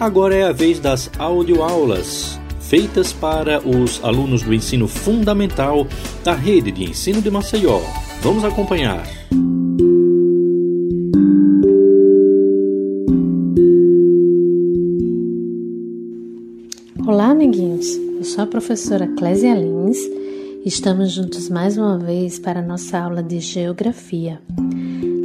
Agora é a vez das audioaulas, feitas para os alunos do ensino fundamental da rede de ensino de Maceió. Vamos acompanhar. Olá, amiguinhos. Eu sou a professora Clésia Lins. Estamos juntos mais uma vez para a nossa aula de Geografia.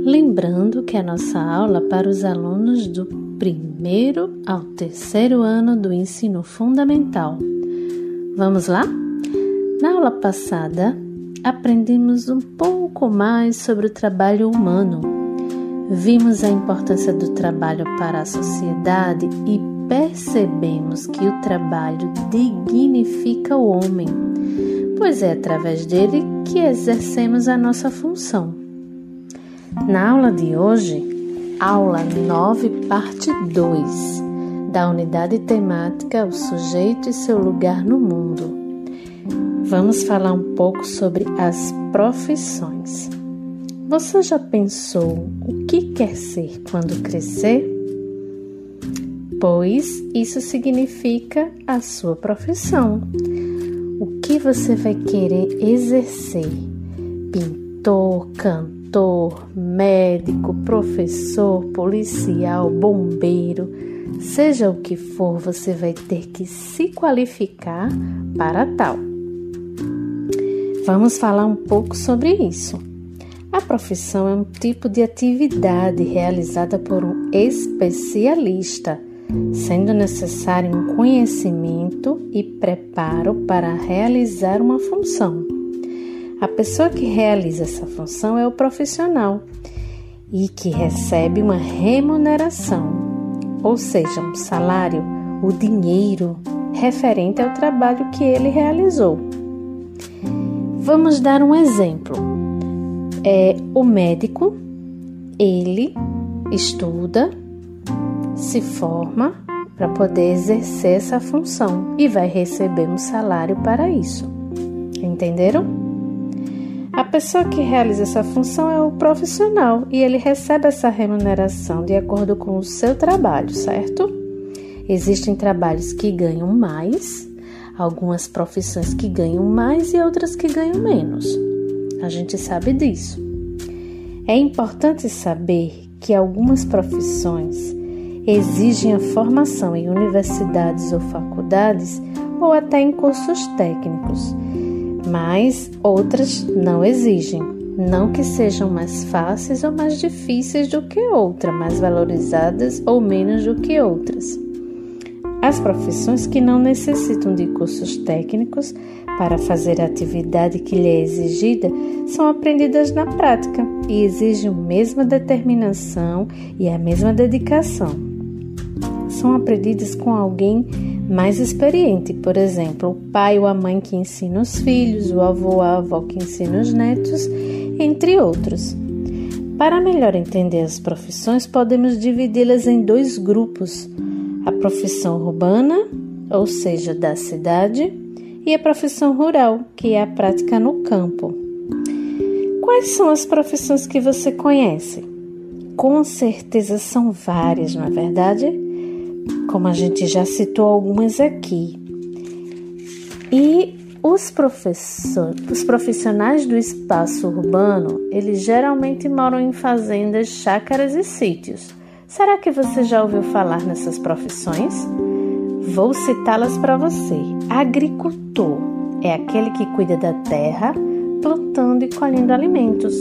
Lembrando que a nossa aula é para os alunos do primeiro ao terceiro ano do ensino fundamental. Vamos lá? Na aula passada, aprendemos um pouco mais sobre o trabalho humano. Vimos a importância do trabalho para a sociedade e percebemos que o trabalho dignifica o homem, pois é através dele que exercemos a nossa função. Na aula de hoje, aula 9, parte 2, da unidade temática O sujeito e seu lugar no mundo. Vamos falar um pouco sobre as profissões. Você já pensou o que quer ser quando crescer? Pois isso significa a sua profissão. O que você vai querer exercer? Pintor, cantor? Doutor, médico, professor, policial, bombeiro, seja o que for, você vai ter que se qualificar para tal. Vamos falar um pouco sobre isso. A profissão é um tipo de atividade realizada por um especialista, sendo necessário um conhecimento e preparo para realizar uma função. A pessoa que realiza essa função é o profissional e que recebe uma remuneração, ou seja, um salário, o dinheiro referente ao trabalho que ele realizou. Vamos dar um exemplo. É o médico, ele estuda, se forma para poder exercer essa função e vai receber um salário para isso. Entenderam? A pessoa que realiza essa função é o profissional e ele recebe essa remuneração de acordo com o seu trabalho, certo? Existem trabalhos que ganham mais, algumas profissões que ganham mais e outras que ganham menos. A gente sabe disso. É importante saber que algumas profissões exigem a formação em universidades ou faculdades ou até em cursos técnicos mas outras não exigem. Não que sejam mais fáceis ou mais difíceis do que outra, mais valorizadas ou menos do que outras. As profissões que não necessitam de cursos técnicos para fazer a atividade que lhe é exigida são aprendidas na prática e exigem a mesma determinação e a mesma dedicação. São aprendidas com alguém mais experiente, por exemplo, o pai ou a mãe que ensina os filhos, o avô ou a avó que ensina os netos, entre outros. Para melhor entender as profissões, podemos dividi-las em dois grupos: a profissão urbana, ou seja, da cidade, e a profissão rural, que é a prática no campo. Quais são as profissões que você conhece? Com certeza são várias, não é verdade? Como a gente já citou algumas aqui. E os, os profissionais do espaço urbano, eles geralmente moram em fazendas, chácaras e sítios. Será que você já ouviu falar nessas profissões? Vou citá-las para você. Agricultor é aquele que cuida da terra, plantando e colhendo alimentos.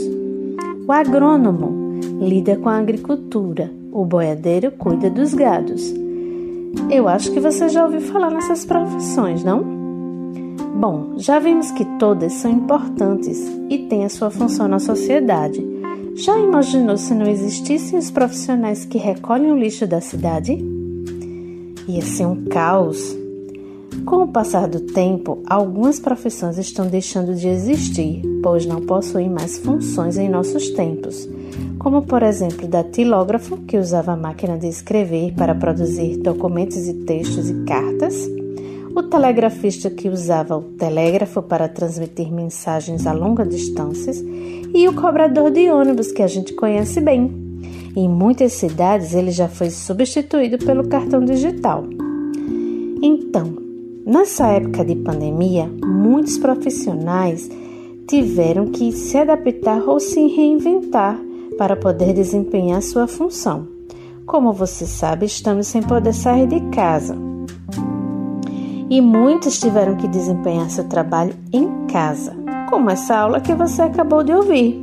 O agrônomo lida com a agricultura. O boiadeiro cuida dos gados. Eu acho que você já ouviu falar nessas profissões, não? Bom, já vimos que todas são importantes e têm a sua função na sociedade. Já imaginou se não existissem os profissionais que recolhem o lixo da cidade? Ia ser um caos. Com o passar do tempo, algumas profissões estão deixando de existir, pois não possuem mais funções em nossos tempos como por exemplo datilógrafo, que usava a máquina de escrever para produzir documentos e textos e cartas, o telegrafista que usava o telégrafo para transmitir mensagens a longas distâncias e o cobrador de ônibus que a gente conhece bem. Em muitas cidades ele já foi substituído pelo cartão digital. Então, nessa época de pandemia, muitos profissionais tiveram que se adaptar ou se reinventar para poder desempenhar sua função. Como você sabe, estamos sem poder sair de casa. E muitos tiveram que desempenhar seu trabalho em casa, como essa aula que você acabou de ouvir.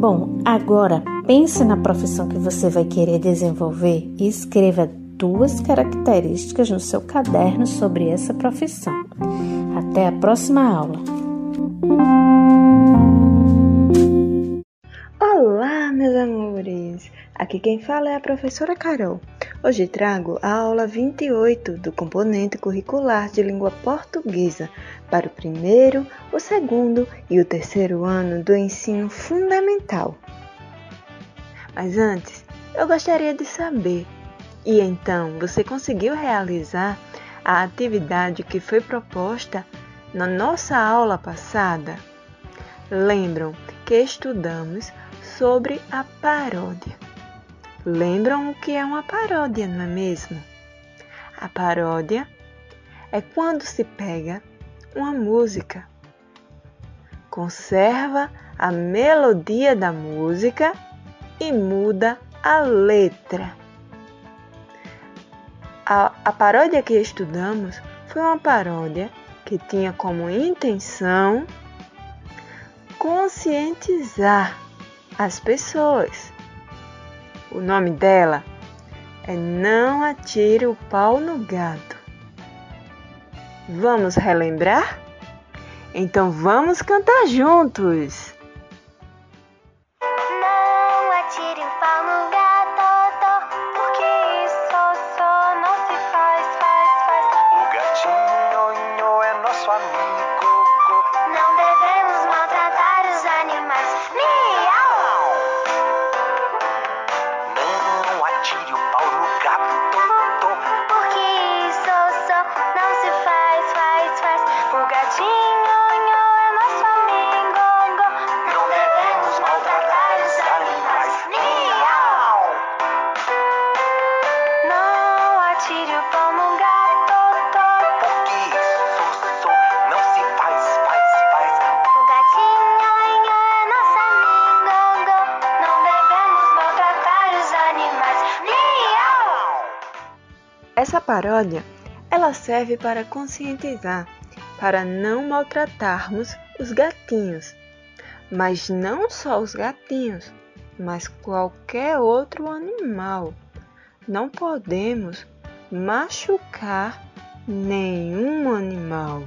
Bom, agora pense na profissão que você vai querer desenvolver e escreva duas características no seu caderno sobre essa profissão. Até a próxima aula! Olá, meus amores! Aqui quem fala é a professora Carol. Hoje trago a aula 28 do componente curricular de língua portuguesa para o primeiro, o segundo e o terceiro ano do ensino fundamental. Mas antes, eu gostaria de saber: e então você conseguiu realizar a atividade que foi proposta na nossa aula passada? Lembram que estudamos sobre a paródia. Lembram o que é uma paródia, não é mesmo? A paródia é quando se pega uma música, conserva a melodia da música e muda a letra. A, a paródia que estudamos foi uma paródia que tinha como intenção conscientizar as pessoas. O nome dela é Não Atire o Pau no Gato. Vamos relembrar? Então vamos cantar juntos! Paródia, ela serve para conscientizar, para não maltratarmos os gatinhos, mas não só os gatinhos, mas qualquer outro animal. Não podemos machucar nenhum animal.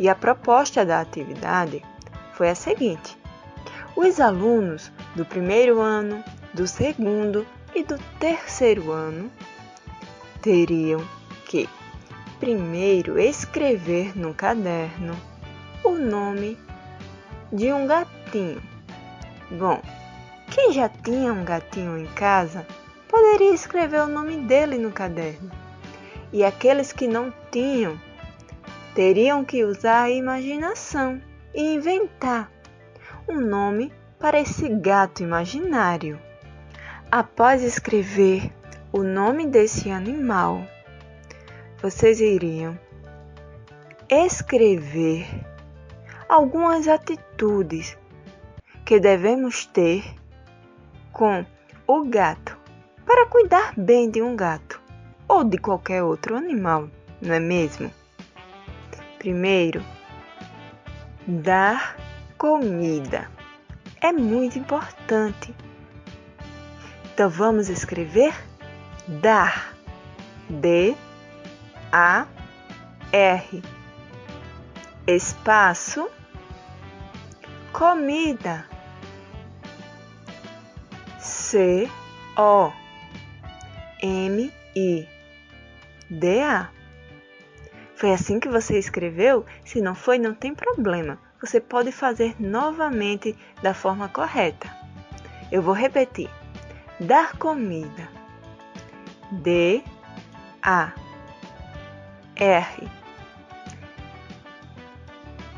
E a proposta da atividade foi a seguinte: os alunos do primeiro ano, do segundo e do terceiro ano teriam que primeiro escrever no caderno o nome de um gatinho. Bom, quem já tinha um gatinho em casa poderia escrever o nome dele no caderno. E aqueles que não tinham teriam que usar a imaginação e inventar um nome para esse gato imaginário. Após escrever o nome desse animal, vocês iriam escrever algumas atitudes que devemos ter com o gato para cuidar bem de um gato ou de qualquer outro animal, não é mesmo? Primeiro, dar comida é muito importante. Então vamos escrever dar, D, A, R, espaço, comida, C, O, M, I, D, A. Foi assim que você escreveu? Se não foi, não tem problema. Você pode fazer novamente da forma correta. Eu vou repetir: dar comida D A R.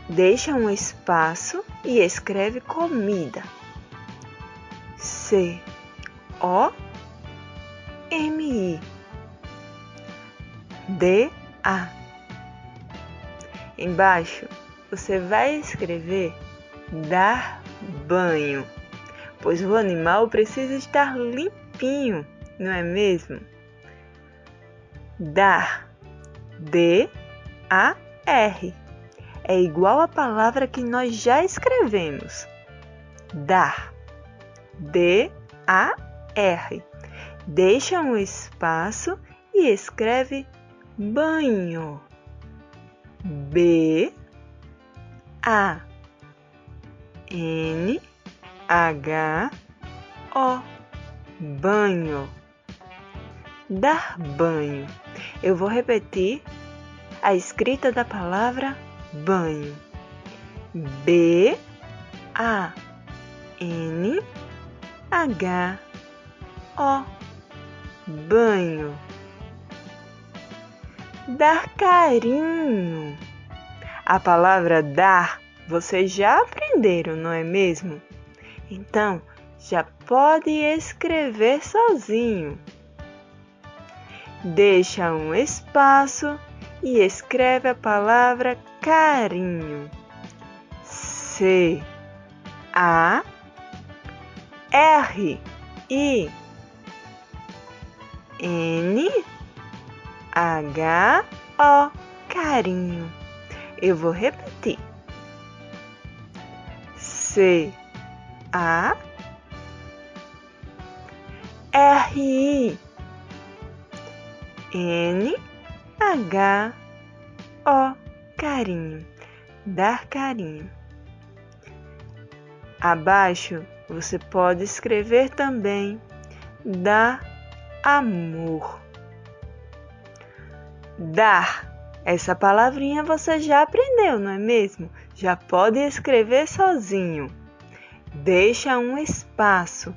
Deixa um espaço e escreve comida. C O M I D A. Embaixo você vai escrever dar banho, pois o animal precisa estar limpinho, não é mesmo? Dar D A R é igual à palavra que nós já escrevemos. Dar D A R. Deixa um espaço e escreve banho. B A N H O banho. Dar banho. Eu vou repetir a escrita da palavra banho. B A N H O banho. Dar carinho. A palavra dar vocês já aprenderam, não é mesmo? Então, já pode escrever sozinho. Deixa um espaço e escreve a palavra carinho. C. A. R. I. N. H. O. Carinho. Eu vou repetir. C. A. R. I N H O carinho, dar carinho. Abaixo você pode escrever também dar amor. Dar. Essa palavrinha você já aprendeu, não é mesmo? Já pode escrever sozinho. Deixa um espaço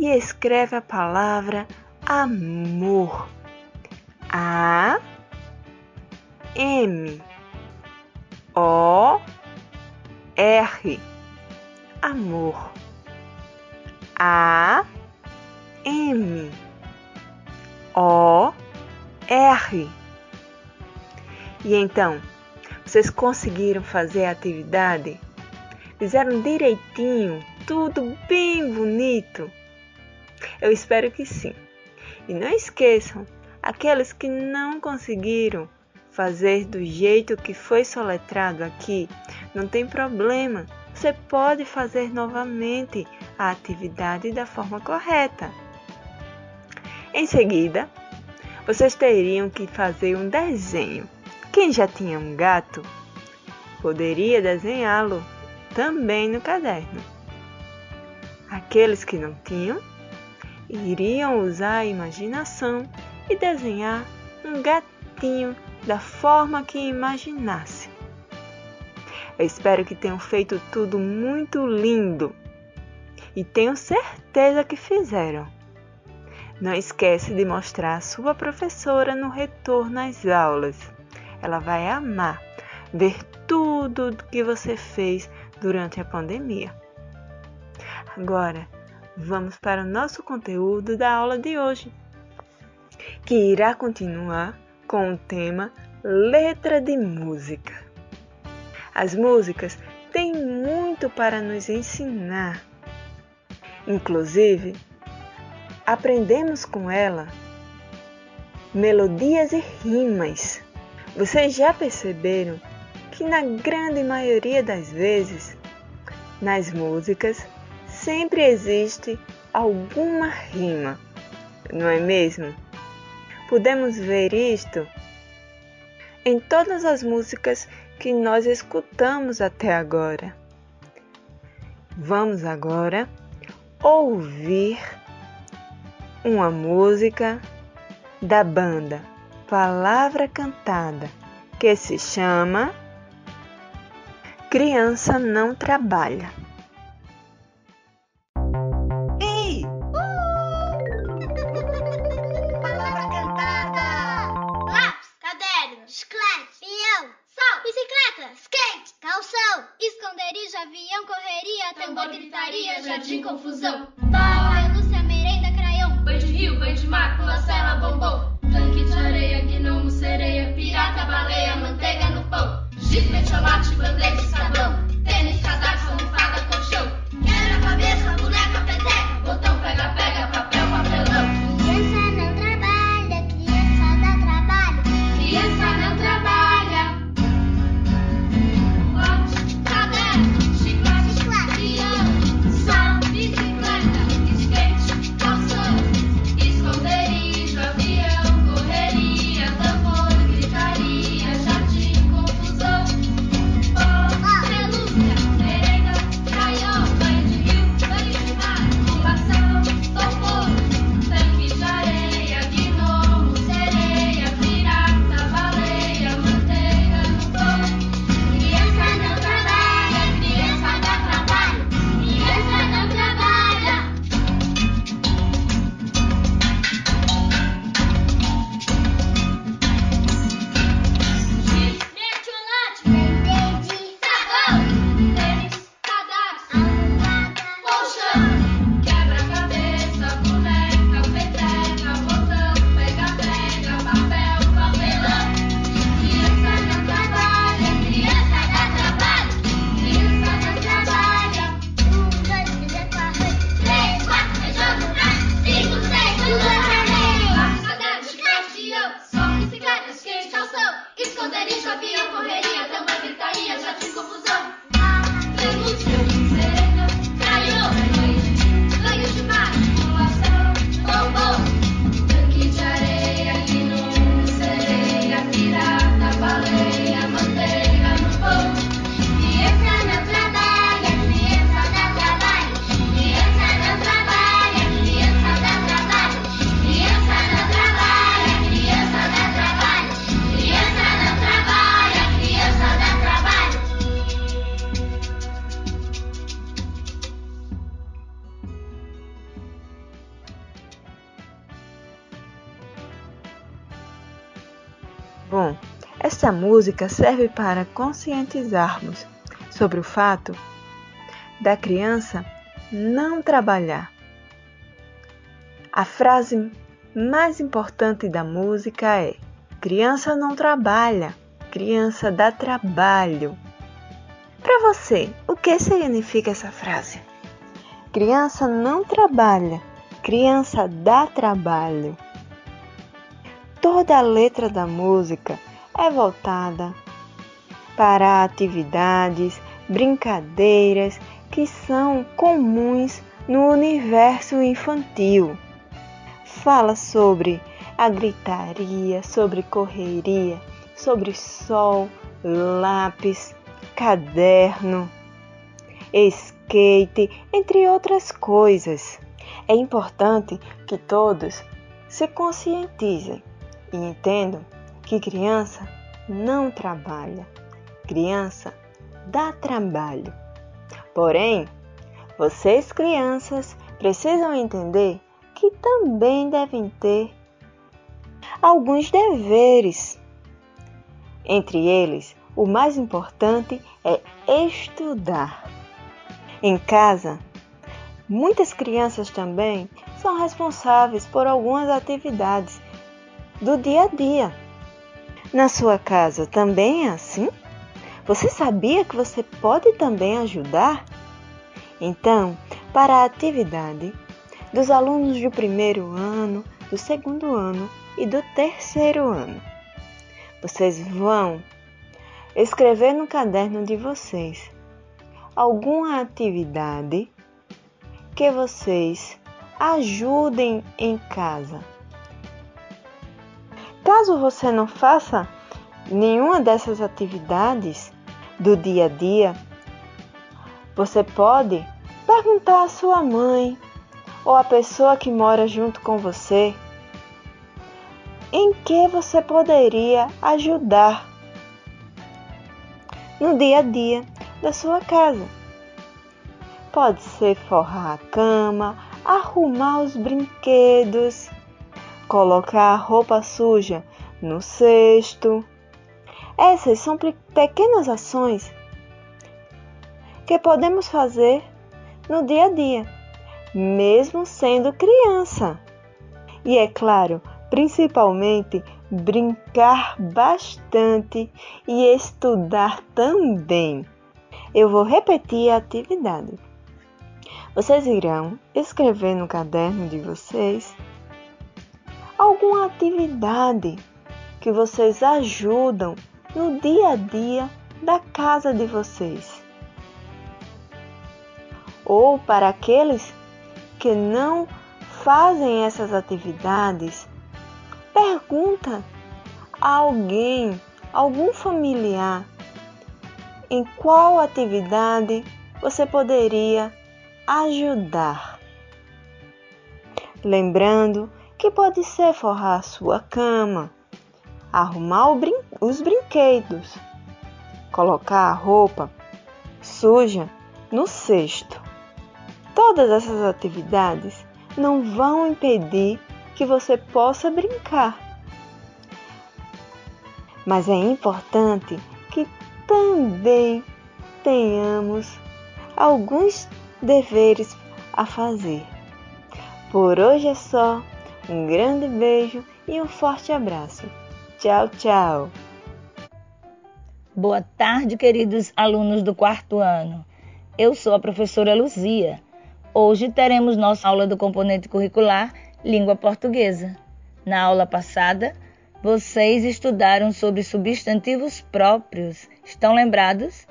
e escreve a palavra amor. A M O R amor. A M O R. E então, vocês conseguiram fazer a atividade? Fizeram direitinho, tudo bem bonito? Eu espero que sim. E não esqueçam, aqueles que não conseguiram fazer do jeito que foi soletrado aqui, não tem problema. Você pode fazer novamente a atividade da forma correta. Em seguida, vocês teriam que fazer um desenho. Quem já tinha um gato poderia desenhá-lo também no caderno. Aqueles que não tinham iriam usar a imaginação e desenhar um gatinho da forma que imaginasse. Eu espero que tenham feito tudo muito lindo e tenho certeza que fizeram. Não esquece de mostrar a sua professora no retorno às aulas. Ela vai amar ver tudo o que você fez durante a pandemia. Agora, vamos para o nosso conteúdo da aula de hoje, que irá continuar com o tema Letra de Música. As músicas têm muito para nos ensinar. Inclusive, aprendemos com ela melodias e rimas. Vocês já perceberam que, na grande maioria das vezes, nas músicas sempre existe alguma rima, não é mesmo? Podemos ver isto em todas as músicas que nós escutamos até agora. Vamos agora ouvir uma música da banda Palavra Cantada que se chama Criança Não Trabalha. Esta música serve para conscientizarmos sobre o fato da criança não trabalhar. A frase mais importante da música é: criança não trabalha, criança dá trabalho. Para você, o que significa essa frase? Criança não trabalha, criança dá trabalho. Toda a letra da música é voltada para atividades, brincadeiras que são comuns no universo infantil. Fala sobre a gritaria, sobre correria, sobre sol, lápis, caderno, skate, entre outras coisas. É importante que todos se conscientizem e entendam que criança não trabalha, criança dá trabalho. Porém, vocês crianças precisam entender que também devem ter alguns deveres. Entre eles, o mais importante é estudar. Em casa, muitas crianças também são responsáveis por algumas atividades do dia a dia. Na sua casa também é assim? Você sabia que você pode também ajudar? Então, para a atividade dos alunos do primeiro ano, do segundo ano e do terceiro ano, vocês vão escrever no caderno de vocês alguma atividade que vocês ajudem em casa. Caso você não faça nenhuma dessas atividades do dia a dia, você pode perguntar à sua mãe ou à pessoa que mora junto com você em que você poderia ajudar no dia a dia da sua casa. Pode ser forrar a cama, arrumar os brinquedos, colocar roupa suja no cesto. Essas são pequenas ações que podemos fazer no dia a dia, mesmo sendo criança. E é claro, principalmente brincar bastante e estudar também. Eu vou repetir a atividade. Vocês irão escrever no caderno de vocês alguma atividade que vocês ajudam no dia a dia da casa de vocês. Ou para aqueles que não fazem essas atividades, pergunta a alguém, algum familiar, em qual atividade você poderia ajudar. Lembrando que pode ser forrar sua cama, arrumar brin os brinquedos, colocar a roupa suja no cesto. Todas essas atividades não vão impedir que você possa brincar. Mas é importante que também tenhamos alguns deveres a fazer. Por hoje é só. Um grande beijo e um forte abraço. Tchau, tchau. Boa tarde, queridos alunos do quarto ano. Eu sou a professora Luzia. Hoje teremos nossa aula do componente curricular Língua Portuguesa. Na aula passada, vocês estudaram sobre substantivos próprios. Estão lembrados?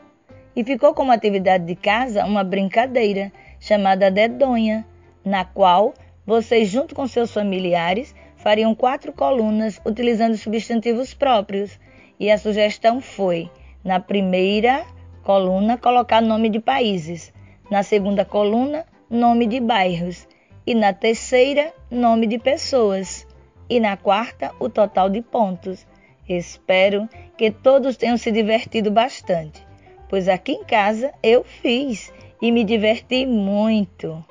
E ficou como atividade de casa uma brincadeira chamada dedonha, na qual vocês, junto com seus familiares, fariam quatro colunas utilizando substantivos próprios. E a sugestão foi, na primeira coluna, colocar nome de países, na segunda coluna, nome de bairros, e na terceira, nome de pessoas, e na quarta, o total de pontos. Espero que todos tenham se divertido bastante, pois aqui em casa eu fiz e me diverti muito.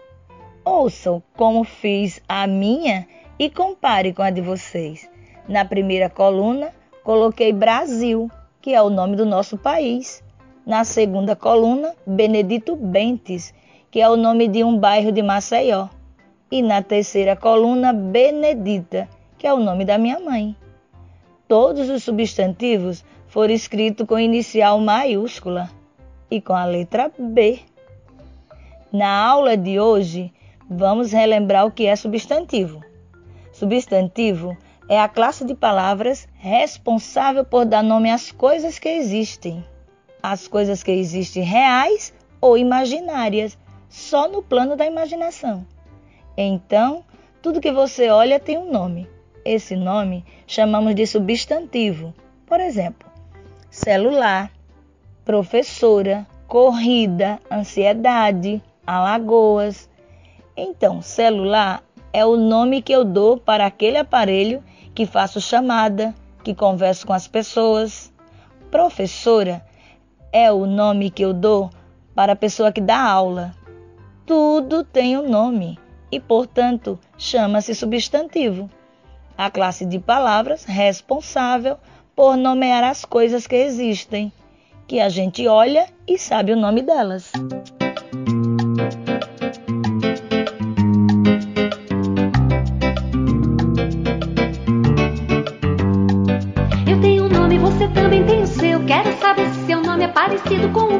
Ouçam como fiz a minha e compare com a de vocês. Na primeira coluna, coloquei Brasil, que é o nome do nosso país. Na segunda coluna, Benedito Bentes, que é o nome de um bairro de Maceió. E na terceira coluna, Benedita, que é o nome da minha mãe. Todos os substantivos foram escritos com inicial maiúscula e com a letra B. Na aula de hoje, vamos relembrar o que é substantivo. Substantivo é a classe de palavras responsável por dar nome às coisas que existem. As coisas que existem reais ou imaginárias, só no plano da imaginação. Então, tudo que você olha tem um nome. Esse nome chamamos de substantivo. Por exemplo, celular, professora, corrida, ansiedade, alagoas. Então, celular é o nome que eu dou para aquele aparelho que faço chamada, que converso com as pessoas. Professora é o nome que eu dou para a pessoa que dá aula. Tudo tem um nome e, portanto, chama-se substantivo. A classe de palavras responsável por nomear as coisas que existem, que a gente olha e sabe o nome delas. Parecido com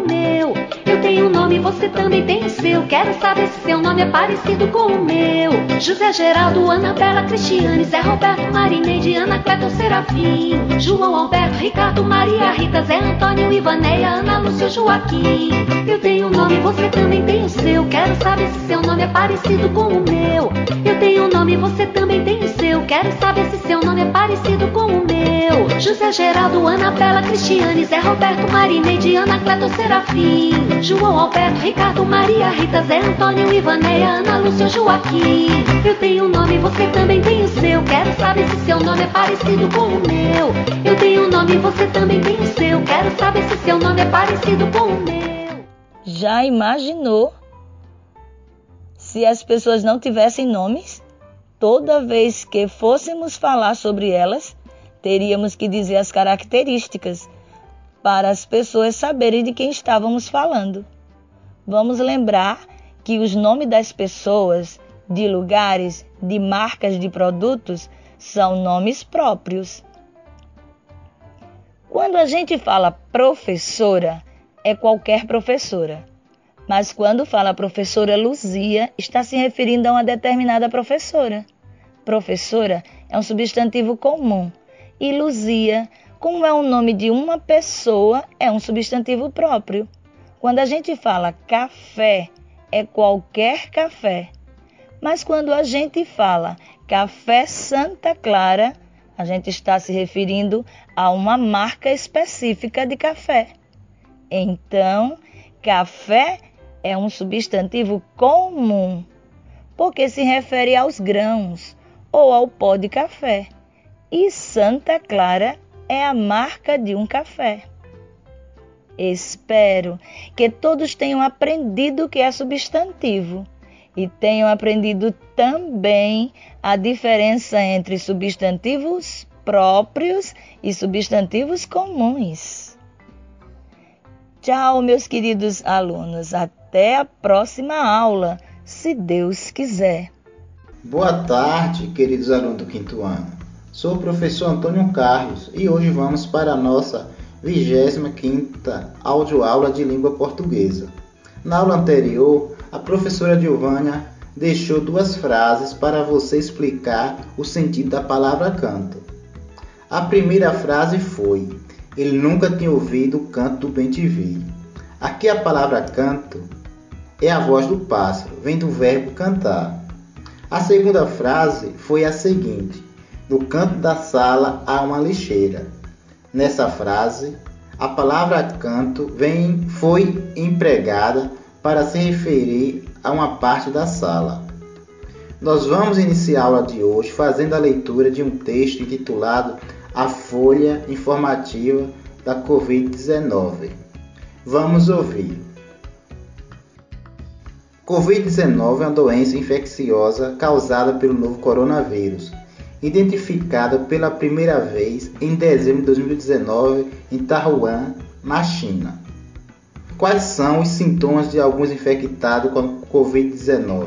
você também tem o seu. Quero saber se seu nome é parecido com o meu. José Geraldo, Anabela, Cristiane, Zé Roberto, Marineide, Ana Cleto, Serafim. João Alberto, Ricardo, Maria Rita, Zé Antônio, Ivaneia, Ana Lúcia, Joaquim. Eu tenho um nome, você também tem o seu. Quero saber se seu nome é parecido com o meu. Eu tenho um nome, você também tem o seu. Quero saber se seu nome é parecido com o meu. José Geraldo, Anabela, Cristiane, Zé Roberto, Marineide, Ana Cleto, Serafim. João Alberto, Ricardo, Maria Rita, Zé Antônio, Ivaneia, Ana Lúcia, Joaquim. Eu tenho um nome, você também tem o seu. Quero saber se seu nome é parecido com o meu. Eu tenho um nome, você também tem o seu. Quero saber se seu nome é parecido com o meu. Já imaginou se as pessoas não tivessem nomes? Toda vez que fôssemos falar sobre elas, teríamos que dizer as características para as pessoas saberem de quem estávamos falando. Vamos lembrar que os nomes das pessoas, de lugares, de marcas de produtos são nomes próprios. Quando a gente fala professora, é qualquer professora. Mas quando fala professora Luzia, está se referindo a uma determinada professora. Professora é um substantivo comum e Luzia como é o nome de uma pessoa, é um substantivo próprio. Quando a gente fala café, é qualquer café. Mas quando a gente fala café Santa Clara, a gente está se referindo a uma marca específica de café. Então, café é um substantivo comum, porque se refere aos grãos ou ao pó de café. E Santa Clara é a marca de um café. Espero que todos tenham aprendido o que é substantivo e tenham aprendido também a diferença entre substantivos próprios e substantivos comuns. Tchau, meus queridos alunos. Até a próxima aula, se Deus quiser. Boa tarde, queridos alunos do quinto ano. Sou o professor Antônio Carlos e hoje vamos para a nossa 25ª audioaula de língua portuguesa. Na aula anterior, a professora Giovânia deixou duas frases para você explicar o sentido da palavra canto. A primeira frase foi: Ele nunca tinha ouvido o canto do bem-te-vi. Aqui a palavra canto é a voz do pássaro, vem do verbo cantar. A segunda frase foi a seguinte: no canto da sala há uma lixeira. Nessa frase, a palavra canto vem, foi empregada para se referir a uma parte da sala. Nós vamos iniciar a aula de hoje fazendo a leitura de um texto intitulado A Folha Informativa da Covid-19. Vamos ouvir. Covid-19 é uma doença infecciosa causada pelo novo coronavírus identificada pela primeira vez em dezembro de 2019 em Taiwan, na China. Quais são os sintomas de alguns infectados com a Covid-19?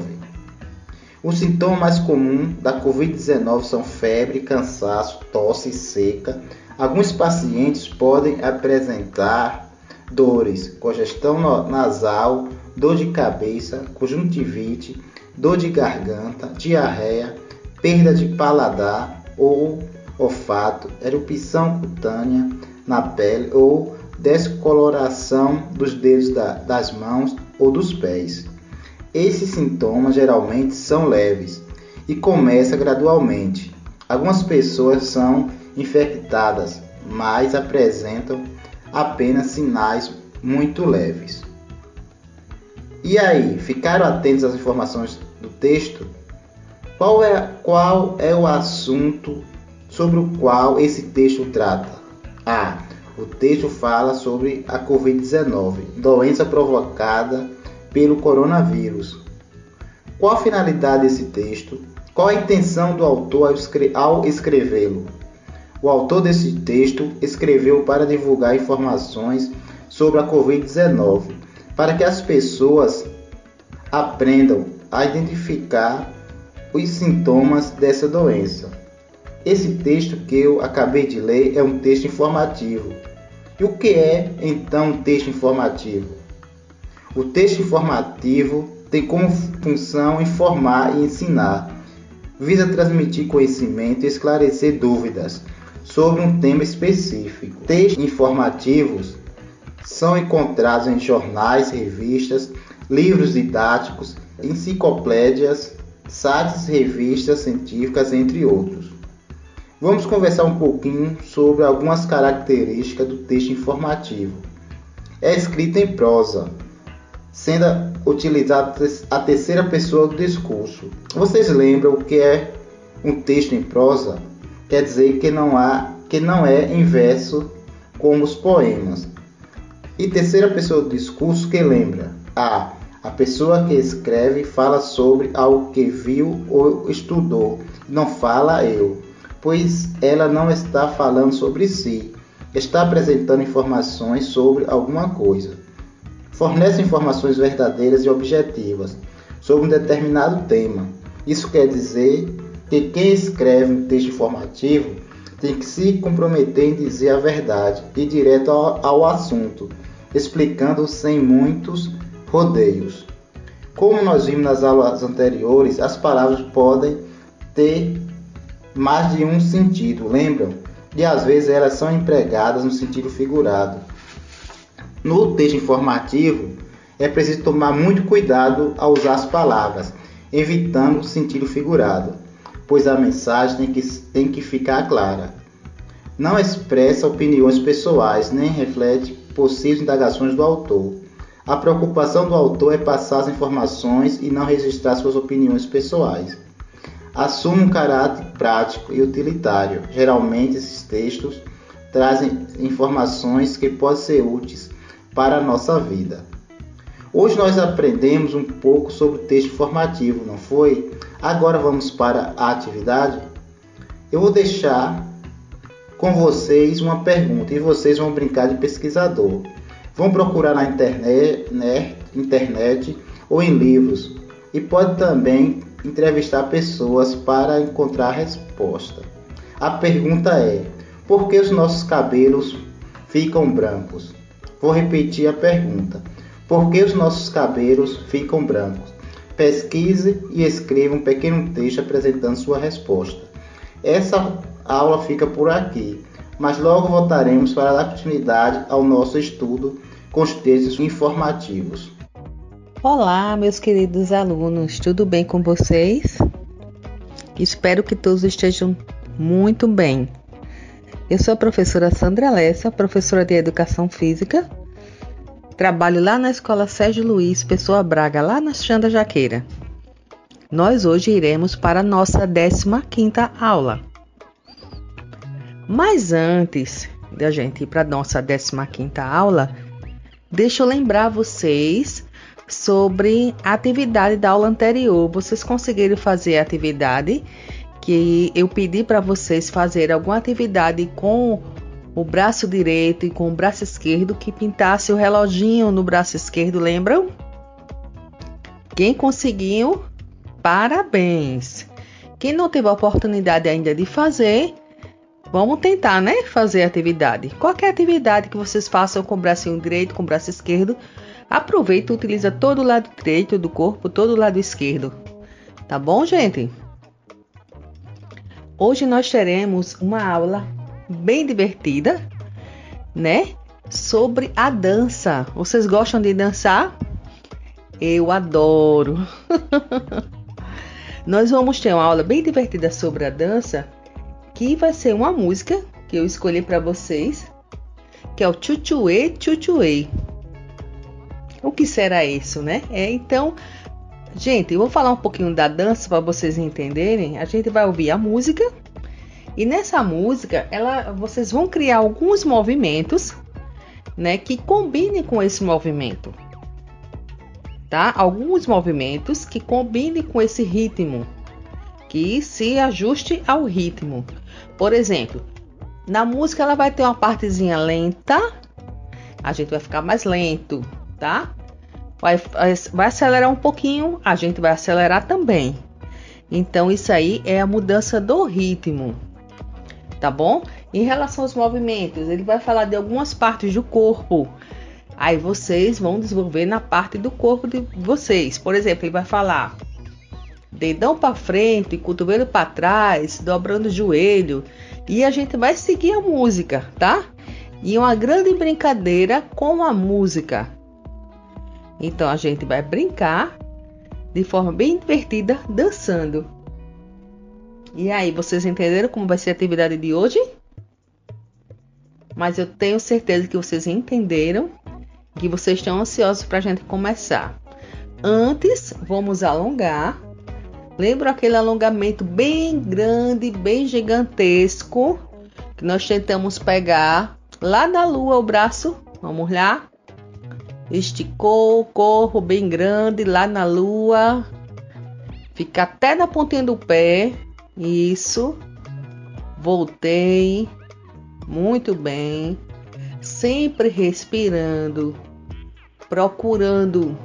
O sintoma mais comum da Covid-19 são febre, cansaço, tosse seca. Alguns pacientes podem apresentar dores, congestão nasal, dor de cabeça, conjuntivite, dor de garganta, diarreia, perda de paladar ou olfato, erupção cutânea na pele ou descoloração dos dedos da, das mãos ou dos pés. Esses sintomas geralmente são leves e começam gradualmente. Algumas pessoas são infectadas, mas apresentam apenas sinais muito leves. E aí, ficaram atentos às informações do texto? Qual é, qual é o assunto sobre o qual esse texto trata? A. O texto fala sobre a Covid-19, doença provocada pelo coronavírus. Qual a finalidade desse texto? Qual a intenção do autor ao escrevê-lo? O autor desse texto escreveu para divulgar informações sobre a Covid-19, para que as pessoas aprendam a identificar os sintomas dessa doença. Esse texto que eu acabei de ler é um texto informativo. E o que é então um texto informativo? O texto informativo tem como função informar e ensinar, visa transmitir conhecimento e esclarecer dúvidas sobre um tema específico. Textos informativos são encontrados em jornais, revistas, livros didáticos, enciclopédias, sites, revistas científicas, entre outros. Vamos conversar um pouquinho sobre algumas características do texto informativo. É escrito em prosa, sendo utilizada a terceira pessoa do discurso. Vocês lembram o que é um texto em prosa? Quer dizer que não há que não é em verso como os poemas. E terceira pessoa do discurso que lembra? A. A pessoa que escreve fala sobre algo que viu ou estudou, não fala eu, pois ela não está falando sobre si, está apresentando informações sobre alguma coisa. Fornece informações verdadeiras e objetivas sobre um determinado tema. Isso quer dizer que quem escreve um texto informativo tem que se comprometer em dizer a verdade e direto ao, ao assunto, explicando sem muitos rodeios. Como nós vimos nas aulas anteriores, as palavras podem ter mais de um sentido, lembram? E às vezes elas são empregadas no sentido figurado. No texto informativo, é preciso tomar muito cuidado ao usar as palavras, evitando o sentido figurado, pois a mensagem tem que, tem que ficar clara. Não expressa opiniões pessoais, nem reflete possíveis indagações do autor a preocupação do autor é passar as informações e não registrar suas opiniões pessoais. Assume um caráter prático e utilitário. Geralmente, esses textos trazem informações que podem ser úteis para a nossa vida. Hoje nós aprendemos um pouco sobre o texto formativo, não foi? Agora vamos para a atividade. Eu vou deixar com vocês uma pergunta e vocês vão brincar de pesquisador. Vão procurar na internet, né, internet ou em livros e pode também entrevistar pessoas para encontrar a resposta. A pergunta é: por que os nossos cabelos ficam brancos? Vou repetir a pergunta: por que os nossos cabelos ficam brancos? Pesquise e escreva um pequeno texto apresentando sua resposta. Essa aula fica por aqui, mas logo voltaremos para dar continuidade ao nosso estudo com os textos informativos. Olá, meus queridos alunos, tudo bem com vocês? Espero que todos estejam muito bem. Eu sou a professora Sandra Lessa, professora de Educação Física. Trabalho lá na Escola Sérgio Luiz Pessoa Braga, lá na Xanda Jaqueira. Nós hoje iremos para a nossa 15ª aula. Mas antes da gente ir para a nossa 15ª aula, Deixa eu lembrar vocês sobre a atividade da aula anterior. Vocês conseguiram fazer a atividade que eu pedi para vocês fazerem alguma atividade com o braço direito e com o braço esquerdo que pintasse o reloginho no braço esquerdo, lembram? Quem conseguiu, parabéns. Quem não teve a oportunidade ainda de fazer, vamos tentar, né? Fazer atividade. Qualquer atividade que vocês façam com o bracinho direito, com o braço esquerdo, aproveita e utiliza todo o lado direito do corpo, todo o lado esquerdo. Tá bom, gente? Hoje nós teremos uma aula bem divertida, né? Sobre a dança. Vocês gostam de dançar? Eu adoro. Nós vamos ter uma aula bem divertida sobre a dança, que vai ser uma música que eu escolhi para vocês, que é o Chuchuê Chuchuê. O que será isso, né? É, então, gente, eu vou falar um pouquinho da dança para vocês entenderem. A gente vai ouvir a música e nessa música, ela, vocês vão criar alguns movimentos, né, que combinem com esse movimento tá? Alguns movimentos que combinem com esse ritmo, que se ajuste ao ritmo. Por exemplo, na música ela vai ter uma partezinha lenta, a gente vai ficar mais lento, tá? Vai, vai acelerar um pouquinho, a gente vai acelerar também. Então, isso aí é a mudança do ritmo, tá bom? Em relação aos movimentos, ele vai falar de algumas partes do corpo Aí vocês vão desenvolver na parte do corpo de vocês. Por exemplo, ele vai falar dedão para frente, cotovelo para trás, dobrando o joelho, e a gente vai seguir a música, tá? E uma grande brincadeira com a música. Então a gente vai brincar de forma bem divertida dançando. E aí, vocês entenderam como vai ser a atividade de hoje? Mas eu tenho certeza que vocês entenderam que vocês estão ansiosos para a gente começar. Antes, vamos alongar. Lembra aquele alongamento bem grande, bem gigantesco que nós tentamos pegar lá da lua o braço? Vamos lá? Esticou o corpo bem grande lá na lua. Fica até na pontinha do pé. Isso. Voltei. Muito bem. Sempre respirando procurando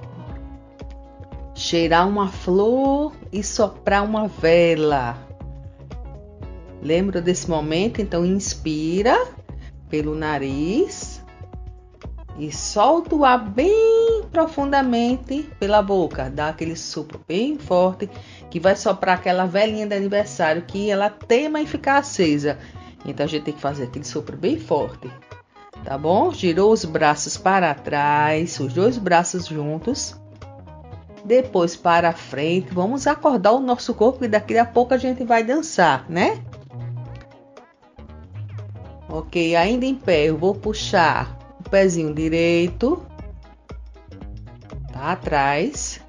cheirar uma flor e soprar uma vela. Lembra desse momento? Então inspira pelo nariz e solta o ar bem profundamente pela boca. Dá aquele sopro bem forte que vai soprar aquela velinha de aniversário que ela tema em ficar acesa. Então a gente tem que fazer aquele sopro bem forte tá bom? Girou os braços para trás, os dois braços juntos. Depois para frente, vamos acordar o nosso corpo e daqui a pouco a gente vai dançar, né? Ok, ainda em pé, eu vou puxar o pezinho direito, tá atrás.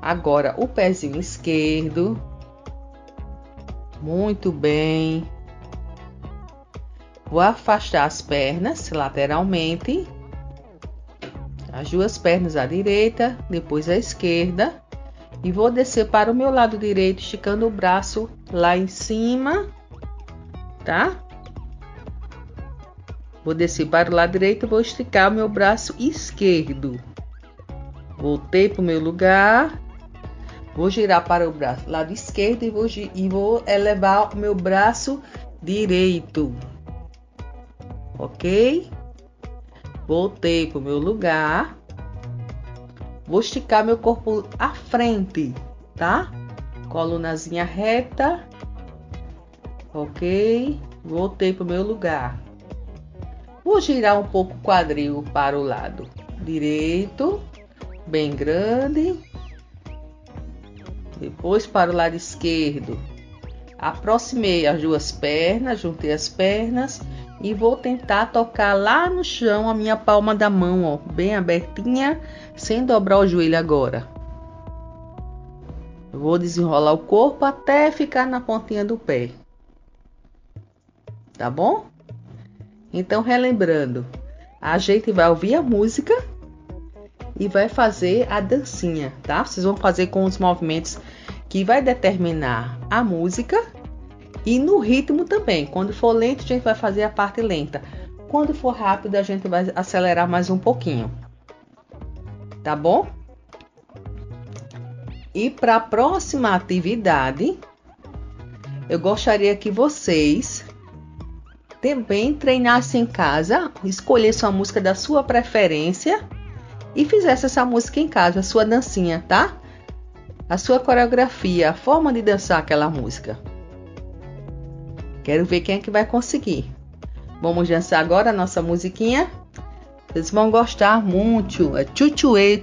Agora o pezinho esquerdo. Muito bem. Vou afastar as pernas lateralmente. As duas pernas à direita, depois à esquerda. E vou descer para o meu lado direito, esticando o braço lá em cima, tá? Vou descer para o lado direito, vou esticar o meu braço esquerdo. Voltei para o meu lugar. Vou girar para o braço, lado esquerdo e vou, e vou elevar o meu braço direito ok? Voltei para o meu lugar. Vou esticar meu corpo à frente, tá? Colunazinha reta. Ok? Voltei para o meu lugar. Vou girar um pouco o quadril para o lado direito, bem grande. Depois para o lado esquerdo. Aproximei as duas pernas, juntei as pernas e vou tentar tocar lá no chão a minha palma da mão, ó, bem abertinha, sem dobrar o joelho agora. vou desenrolar o corpo até ficar na pontinha do pé. Tá bom? Então, relembrando, a gente vai ouvir a música e vai fazer a dancinha, tá? Vocês vão fazer com os movimentos que vai determinar a música e no ritmo também. Quando for lento, a gente vai fazer a parte lenta. Quando for rápido, a gente vai acelerar mais um pouquinho. Tá bom? E para a próxima atividade, eu gostaria que vocês também treinassem em casa, escolhessem uma música da sua preferência e fizessem essa música em casa, a sua dancinha, tá? A sua coreografia, a forma de dançar aquela música. Quero ver quem é que vai conseguir. Vamos dançar agora a nossa musiquinha? Vocês vão gostar muito. É Chuchuê,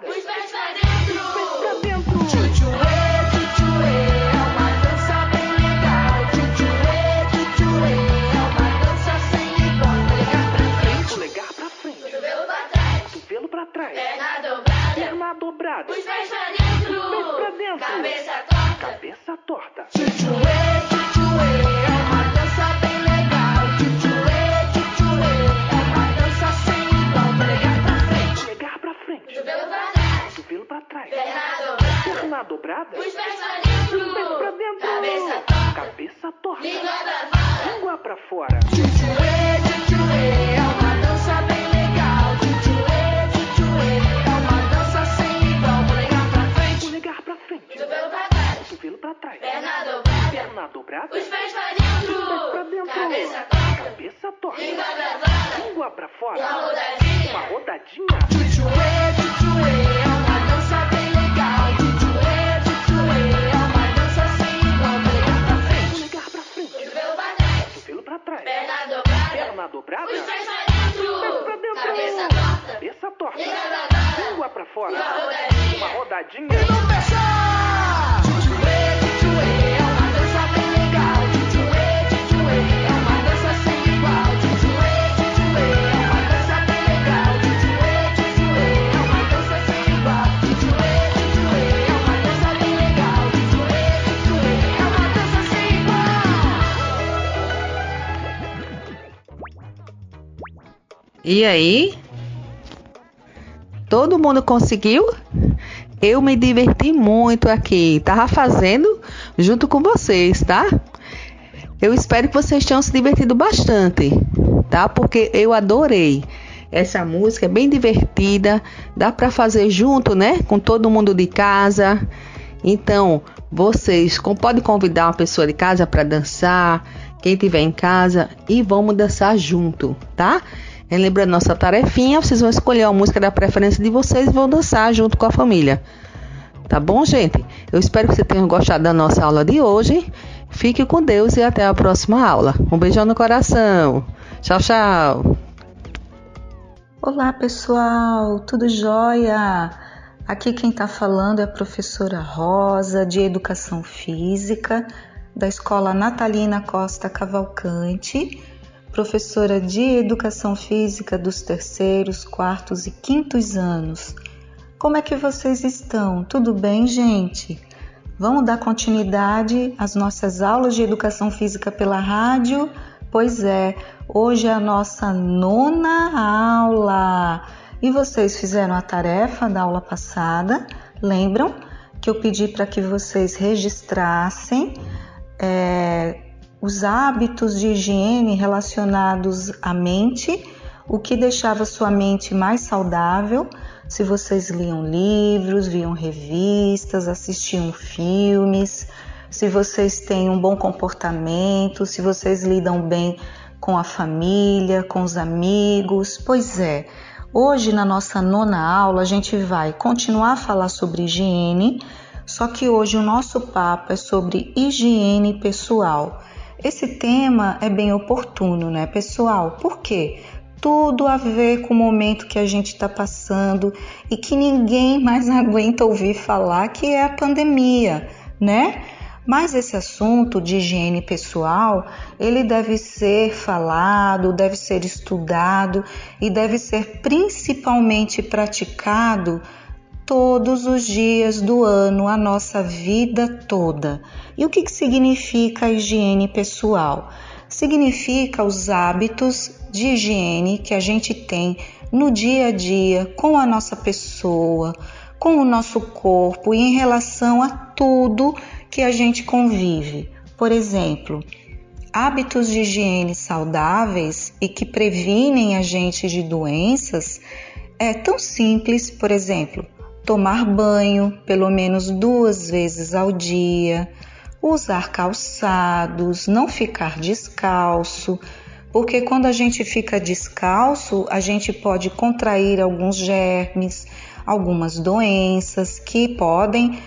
Chuchuê. E aí? Todo mundo conseguiu? Eu me diverti muito aqui. Tava fazendo junto com vocês, tá? Eu espero que vocês tenham se divertido bastante, tá? Porque eu adorei. Essa música é bem divertida, dá para fazer junto, né? Com todo mundo de casa. Então, vocês podem convidar uma pessoa de casa para dançar, quem tiver em casa, e vamos dançar junto, tá? Lembrando nossa tarefinha, vocês vão escolher a música da preferência de vocês e vão dançar junto com a família. Tá bom, gente? Eu espero que vocês tenham gostado da nossa aula de hoje. Fique com Deus e até a próxima aula. Um beijão no coração. Tchau, tchau. Olá, pessoal. Tudo jóia? Aqui quem está falando é a professora Rosa, de Educação Física, da Escola Natalina Costa Cavalcante professora de Educação Física dos terceiros, quartos e quintos anos. Como é que vocês estão? Tudo bem, gente? Vamos dar continuidade às nossas aulas de Educação Física pela rádio Pois é, hoje é a nossa nona aula. E vocês fizeram a tarefa da aula passada? Lembram que eu pedi para que vocês registrassem é, os hábitos de higiene relacionados à mente, o que deixava sua mente mais saudável, se vocês liam livros, viam revistas, assistiam filmes, se vocês têm um bom comportamento, se vocês lidam bem com a família, com os amigos. Pois é, hoje na nossa nona aula a gente vai continuar a falar sobre higiene, só que hoje o nosso papo é sobre higiene pessoal. Esse tema é bem oportuno, né, pessoal? Por quê? Tudo a ver com o momento que a gente está passando e que ninguém mais aguenta ouvir falar, que é a pandemia, né? Mas esse assunto de higiene pessoal, ele deve ser falado, deve ser estudado e deve ser principalmente praticado todos os dias do ano, a nossa vida toda. E o que, que significa higiene pessoal? Significa os hábitos de higiene que a gente tem no dia a dia com a nossa pessoa, com o nosso corpo e em relação a tudo que a gente convive. Por exemplo, hábitos de higiene saudáveis e que previnem a gente de doenças é tão simples, por exemplo, tomar banho pelo menos duas vezes ao dia, usar calçados, não ficar descalço, porque quando a gente fica descalço, a gente pode contrair alguns germes, algumas doenças que podem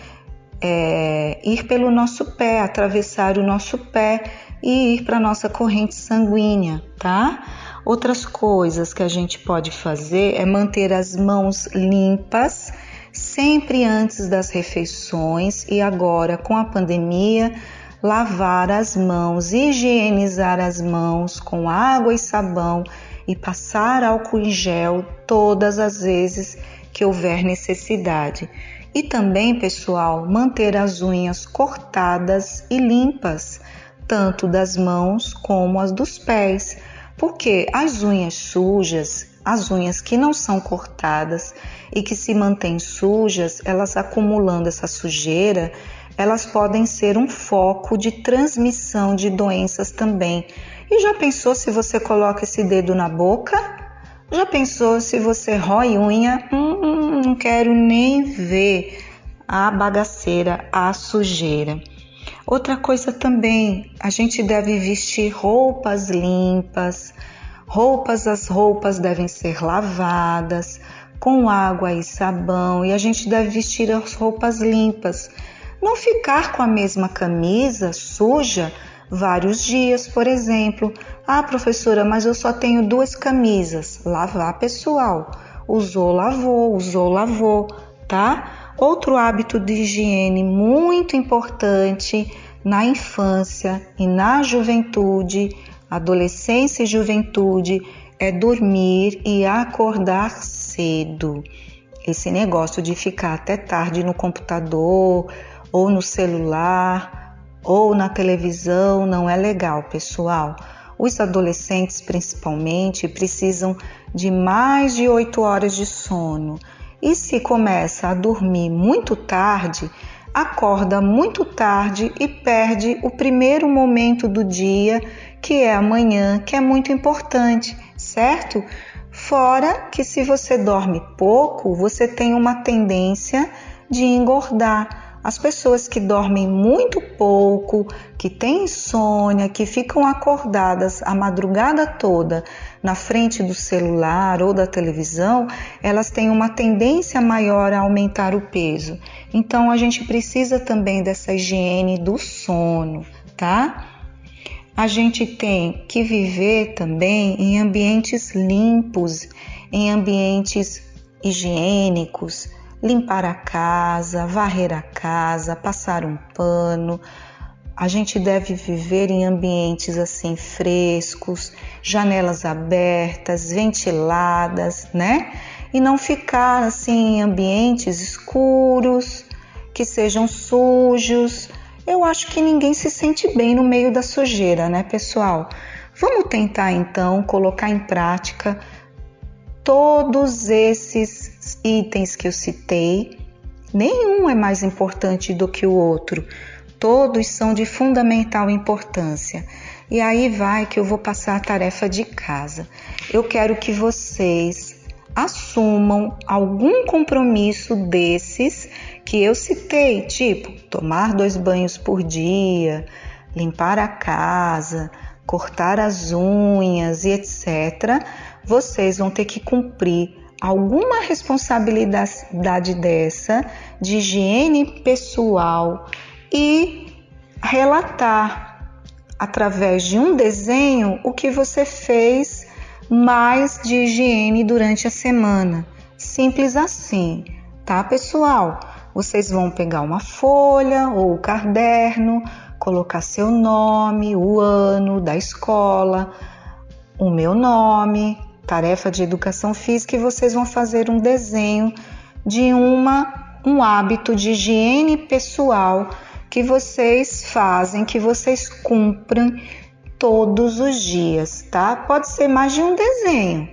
é, ir pelo nosso pé, atravessar o nosso pé e ir para a nossa corrente sanguínea, tá? Outras coisas que a gente pode fazer é manter as mãos limpas sempre antes das refeições e agora com a pandemia, lavar as mãos, higienizar as mãos com água e sabão e passar álcool em gel todas as vezes que houver necessidade. E também, pessoal, manter as unhas cortadas e limpas, tanto das mãos como as dos pés, porque as unhas sujas, as unhas que não são cortadas e que se mantêm sujas, elas acumulando essa sujeira, elas podem ser um foco de transmissão de doenças também. E já pensou se você coloca esse dedo na boca? Já pensou se você rói unha? Hum, não quero nem ver a bagaceira, a sujeira. Outra coisa também, a gente deve vestir roupas limpas. Roupas, as roupas devem ser lavadas com água e sabão e a gente deve vestir as roupas limpas. Não ficar com a mesma camisa suja vários dias, por exemplo. Ah, professora, mas eu só tenho duas camisas. Lavar, pessoal. Usou, lavou, usou, lavou, tá? Outro hábito de higiene muito importante na infância e na juventude, adolescência e juventude é dormir e acordar cedo. Esse negócio de ficar até tarde no computador ou no celular ou na televisão não é legal, pessoal. Os adolescentes, principalmente, precisam de mais de 8 horas de sono. E se começa a dormir muito tarde, acorda muito tarde e perde o primeiro momento do dia, que é amanhã, que é muito importante, certo? Fora que se você dorme pouco, você tem uma tendência de engordar. As pessoas que dormem muito pouco, que têm insônia, que ficam acordadas a madrugada toda na frente do celular ou da televisão, elas têm uma tendência maior a aumentar o peso. Então a gente precisa também dessa higiene do sono, tá? A gente tem que viver também em ambientes limpos, em ambientes higiênicos, limpar a casa, varrer a casa, passar um pano. A gente deve viver em ambientes assim frescos, janelas abertas, ventiladas, né? E não ficar assim em ambientes escuros, que sejam sujos. Eu acho que ninguém se sente bem no meio da sujeira, né, pessoal? Vamos tentar então colocar em prática todos esses itens que eu citei. Nenhum é mais importante do que o outro. Todos são de fundamental importância. E aí vai que eu vou passar a tarefa de casa. Eu quero que vocês assumam algum compromisso desses que eu citei, tipo tomar dois banhos por dia, limpar a casa, cortar as unhas e etc. Vocês vão ter que cumprir alguma responsabilidade dessa de higiene pessoal e relatar através de um desenho o que você fez mais de higiene durante a semana. Simples assim, tá, pessoal? Vocês vão pegar uma folha ou o caderno, colocar seu nome, o ano da escola, o meu nome, tarefa de educação física e vocês vão fazer um desenho de uma um hábito de higiene pessoal que vocês fazem, que vocês cumprem todos os dias, tá? Pode ser mais de um desenho,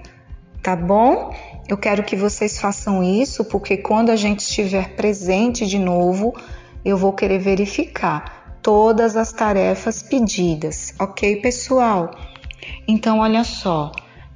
tá bom? Eu quero que vocês façam isso porque quando a gente estiver presente de novo, eu vou querer verificar todas as tarefas pedidas, ok, pessoal? Então, olha só,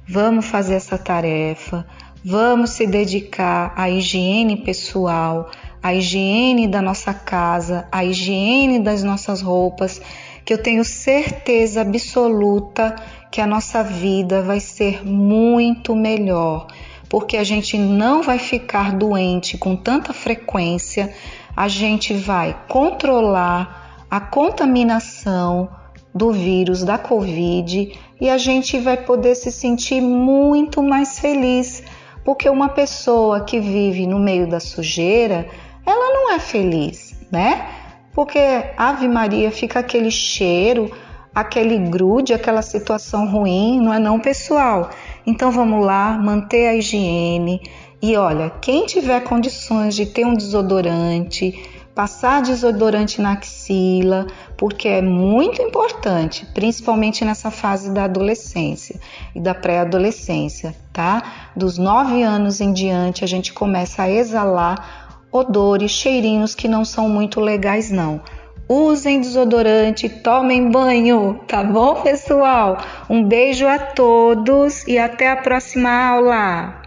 vamos fazer essa tarefa, vamos se dedicar à higiene pessoal, a higiene da nossa casa, a higiene das nossas roupas, que eu tenho certeza absoluta que a nossa vida vai ser muito melhor, porque a gente não vai ficar doente com tanta frequência, a gente vai controlar a contaminação do vírus da Covid e a gente vai poder se sentir muito mais feliz, porque uma pessoa que vive no meio da sujeira, ela não é feliz, né? Porque Ave Maria fica aquele cheiro, aquele grude, aquela situação ruim, não é não, pessoal? Então vamos lá, manter a higiene. E olha, quem tiver condições de ter um desodorante, passar desodorante na axila, porque é muito importante, principalmente nessa fase da adolescência e da pré-adolescência, tá? Dos nove anos em diante, a gente começa a exalar odores, cheirinhos que não são muito legais não. Usem desodorante, tomem banho, tá bom, pessoal? Um beijo a todos e até a próxima aula.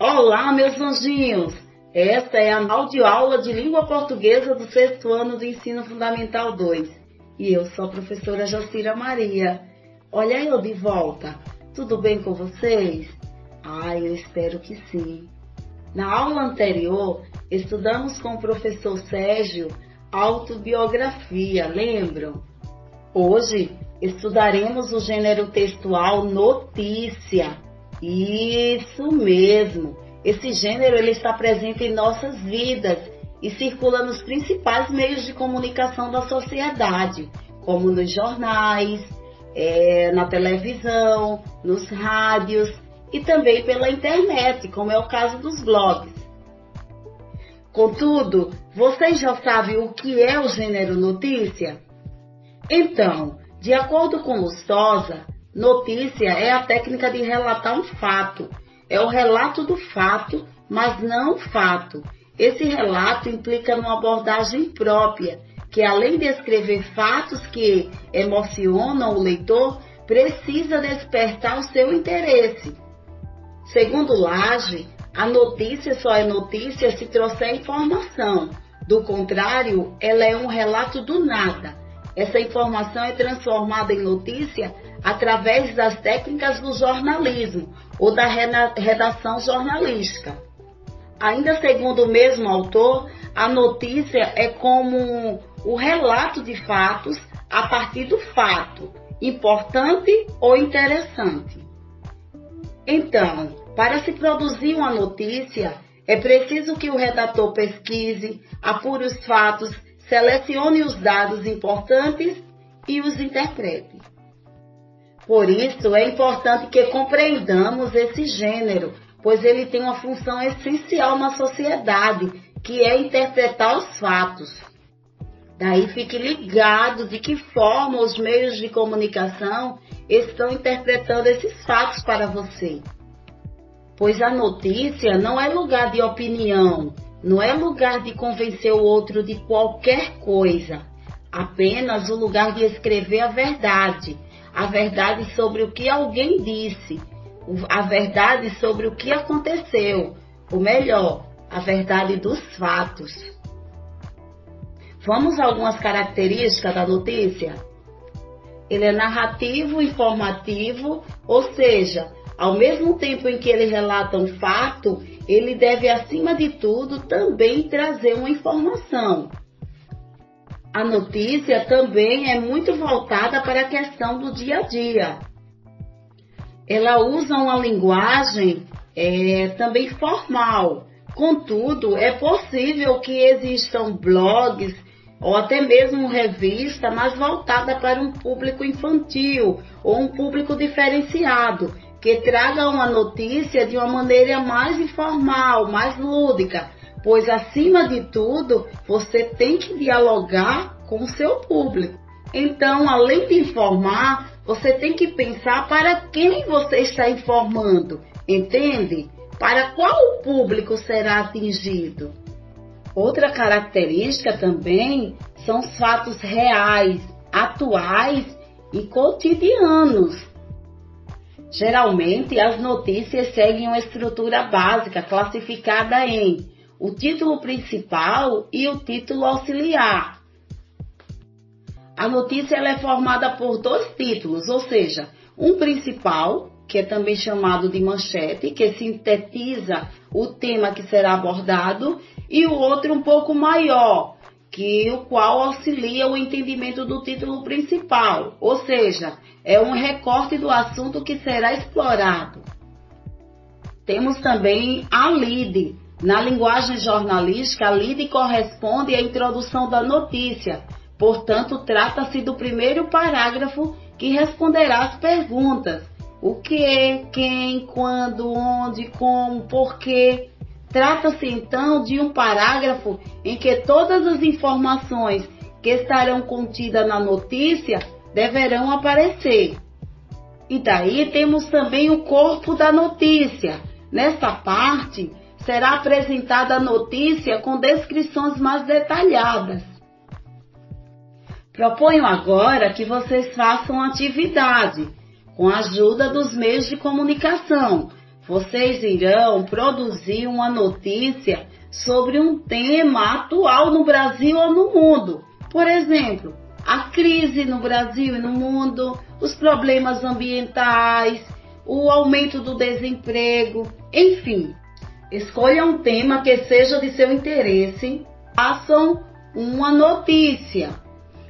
Olá, meus anjinhos! Esta é a audioaula de língua portuguesa do sexto ano do Ensino Fundamental 2 e eu sou a professora Jacira Maria. Olha eu de volta. Tudo bem com vocês? Ah, eu espero que sim. Na aula anterior, estudamos com o professor Sérgio autobiografia, lembram? Hoje estudaremos o gênero textual notícia. Isso mesmo. Esse gênero ele está presente em nossas vidas e circula nos principais meios de comunicação da sociedade, como nos jornais, é, na televisão, nos rádios e também pela internet, como é o caso dos blogs. Contudo, vocês já sabem o que é o gênero notícia? Então, de acordo com Lustosa, notícia é a técnica de relatar um fato. É o relato do fato, mas não o fato. Esse relato implica uma abordagem própria, que além de escrever fatos que emocionam o leitor, precisa despertar o seu interesse. Segundo Lage, a notícia só é notícia se trouxer informação. Do contrário, ela é um relato do nada. Essa informação é transformada em notícia através das técnicas do jornalismo ou da redação jornalística. Ainda segundo o mesmo autor, a notícia é como o relato de fatos a partir do fato, importante ou interessante. Então, para se produzir uma notícia, é preciso que o redator pesquise, apure os fatos, selecione os dados importantes e os interprete. Por isso, é importante que compreendamos esse gênero, pois ele tem uma função essencial na sociedade, que é interpretar os fatos. Daí fique ligado de que forma os meios de comunicação estão interpretando esses fatos para você. Pois a notícia não é lugar de opinião, não é lugar de convencer o outro de qualquer coisa, apenas o lugar de escrever a verdade, a verdade sobre o que alguém disse, a verdade sobre o que aconteceu, ou melhor, a verdade dos fatos. Vamos a algumas características da notícia? Ele é narrativo, informativo, ou seja, ao mesmo tempo em que ele relata um fato, ele deve, acima de tudo, também trazer uma informação. A notícia também é muito voltada para a questão do dia a dia. Ela usa uma linguagem é, também formal. Contudo, é possível que existam blogs ou até mesmo revista, mas voltada para um público infantil ou um público diferenciado, que traga uma notícia de uma maneira mais informal, mais lúdica, pois acima de tudo, você tem que dialogar com o seu público. Então, além de informar, você tem que pensar para quem você está informando, entende? Para qual público será atingido? Outra característica também são os fatos reais, atuais e cotidianos. Geralmente, as notícias seguem uma estrutura básica classificada em o título principal e o título auxiliar. A notícia é formada por dois títulos, ou seja, um principal, que é também chamado de manchete, que sintetiza o tema que será abordado, e o outro um pouco maior, que o qual auxilia o entendimento do título principal, ou seja, é um recorte do assunto que será explorado. Temos também a lead. Na linguagem jornalística, a lead corresponde à introdução da notícia, portanto, trata-se do primeiro parágrafo que responderá às perguntas: o que, quem, quando, onde, como, porquê Trata-se então de um parágrafo em que todas as informações que estarão contidas na notícia deverão aparecer. E daí temos também o corpo da notícia. Nesta parte será apresentada a notícia com descrições mais detalhadas. Proponho agora que vocês façam atividade com a ajuda dos meios de comunicação vocês irão produzir uma notícia sobre um tema atual no Brasil ou no mundo. Por exemplo, a crise no Brasil e no mundo, os problemas ambientais, o aumento do desemprego, enfim. Escolha um tema que seja de seu interesse, façam uma notícia.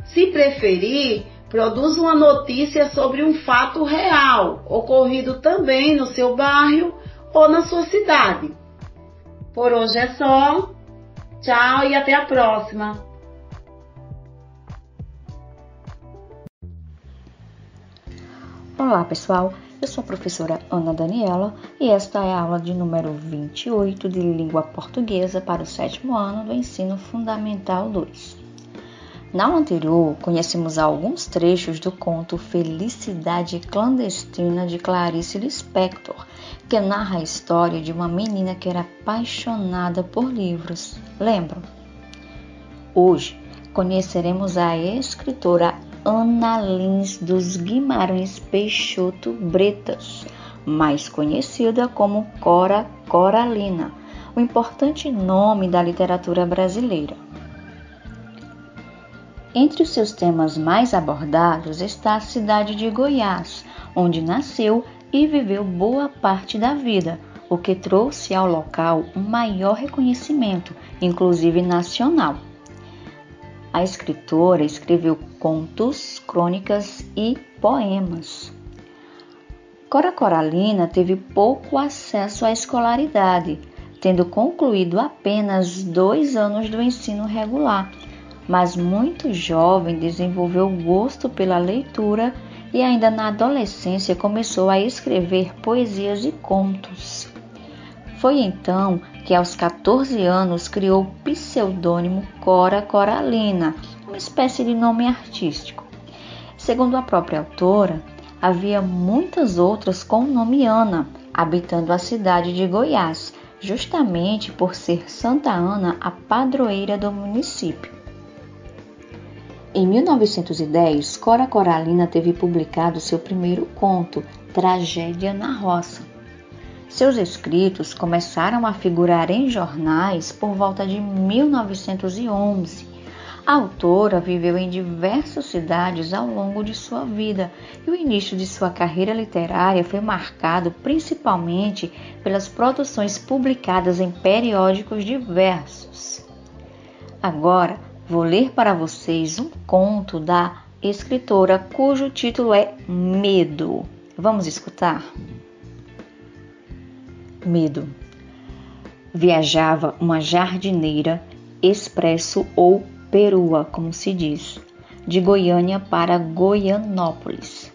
Se preferir, produz uma notícia sobre um fato real, ocorrido também no seu bairro ou na sua cidade. Por hoje é só. Tchau e até a próxima. Olá, pessoal. Eu sou a professora Ana Daniela e esta é a aula de número 28 de língua portuguesa para o sétimo ano do ensino fundamental 2. Na aula anterior, conhecemos alguns trechos do conto Felicidade Clandestina de Clarice Lispector, que narra a história de uma menina que era apaixonada por livros. Lembram? Hoje conheceremos a escritora Ana Lins dos Guimarães Peixoto Bretas, mais conhecida como Cora Coralina, o importante nome da literatura brasileira. Entre os seus temas mais abordados está a cidade de Goiás, onde nasceu e viveu boa parte da vida, o que trouxe ao local um maior reconhecimento, inclusive nacional. A escritora escreveu contos, crônicas e poemas. Cora Coralina teve pouco acesso à escolaridade, tendo concluído apenas dois anos do ensino regular mas muito jovem desenvolveu gosto pela leitura e ainda na adolescência começou a escrever poesias e contos. Foi então que aos 14 anos criou o pseudônimo Cora Coralina, uma espécie de nome artístico. Segundo a própria autora, havia muitas outras com o nome Ana, habitando a cidade de Goiás, justamente por ser Santa Ana a padroeira do município. Em 1910, Cora Coralina teve publicado seu primeiro conto, Tragédia na Roça. Seus escritos começaram a figurar em jornais por volta de 1911. A autora viveu em diversas cidades ao longo de sua vida e o início de sua carreira literária foi marcado principalmente pelas produções publicadas em periódicos diversos. Agora, vou ler para vocês um conto da escritora cujo título é Medo. Vamos escutar? Medo. Viajava uma jardineira, expresso ou perua, como se diz, de Goiânia para Goianópolis.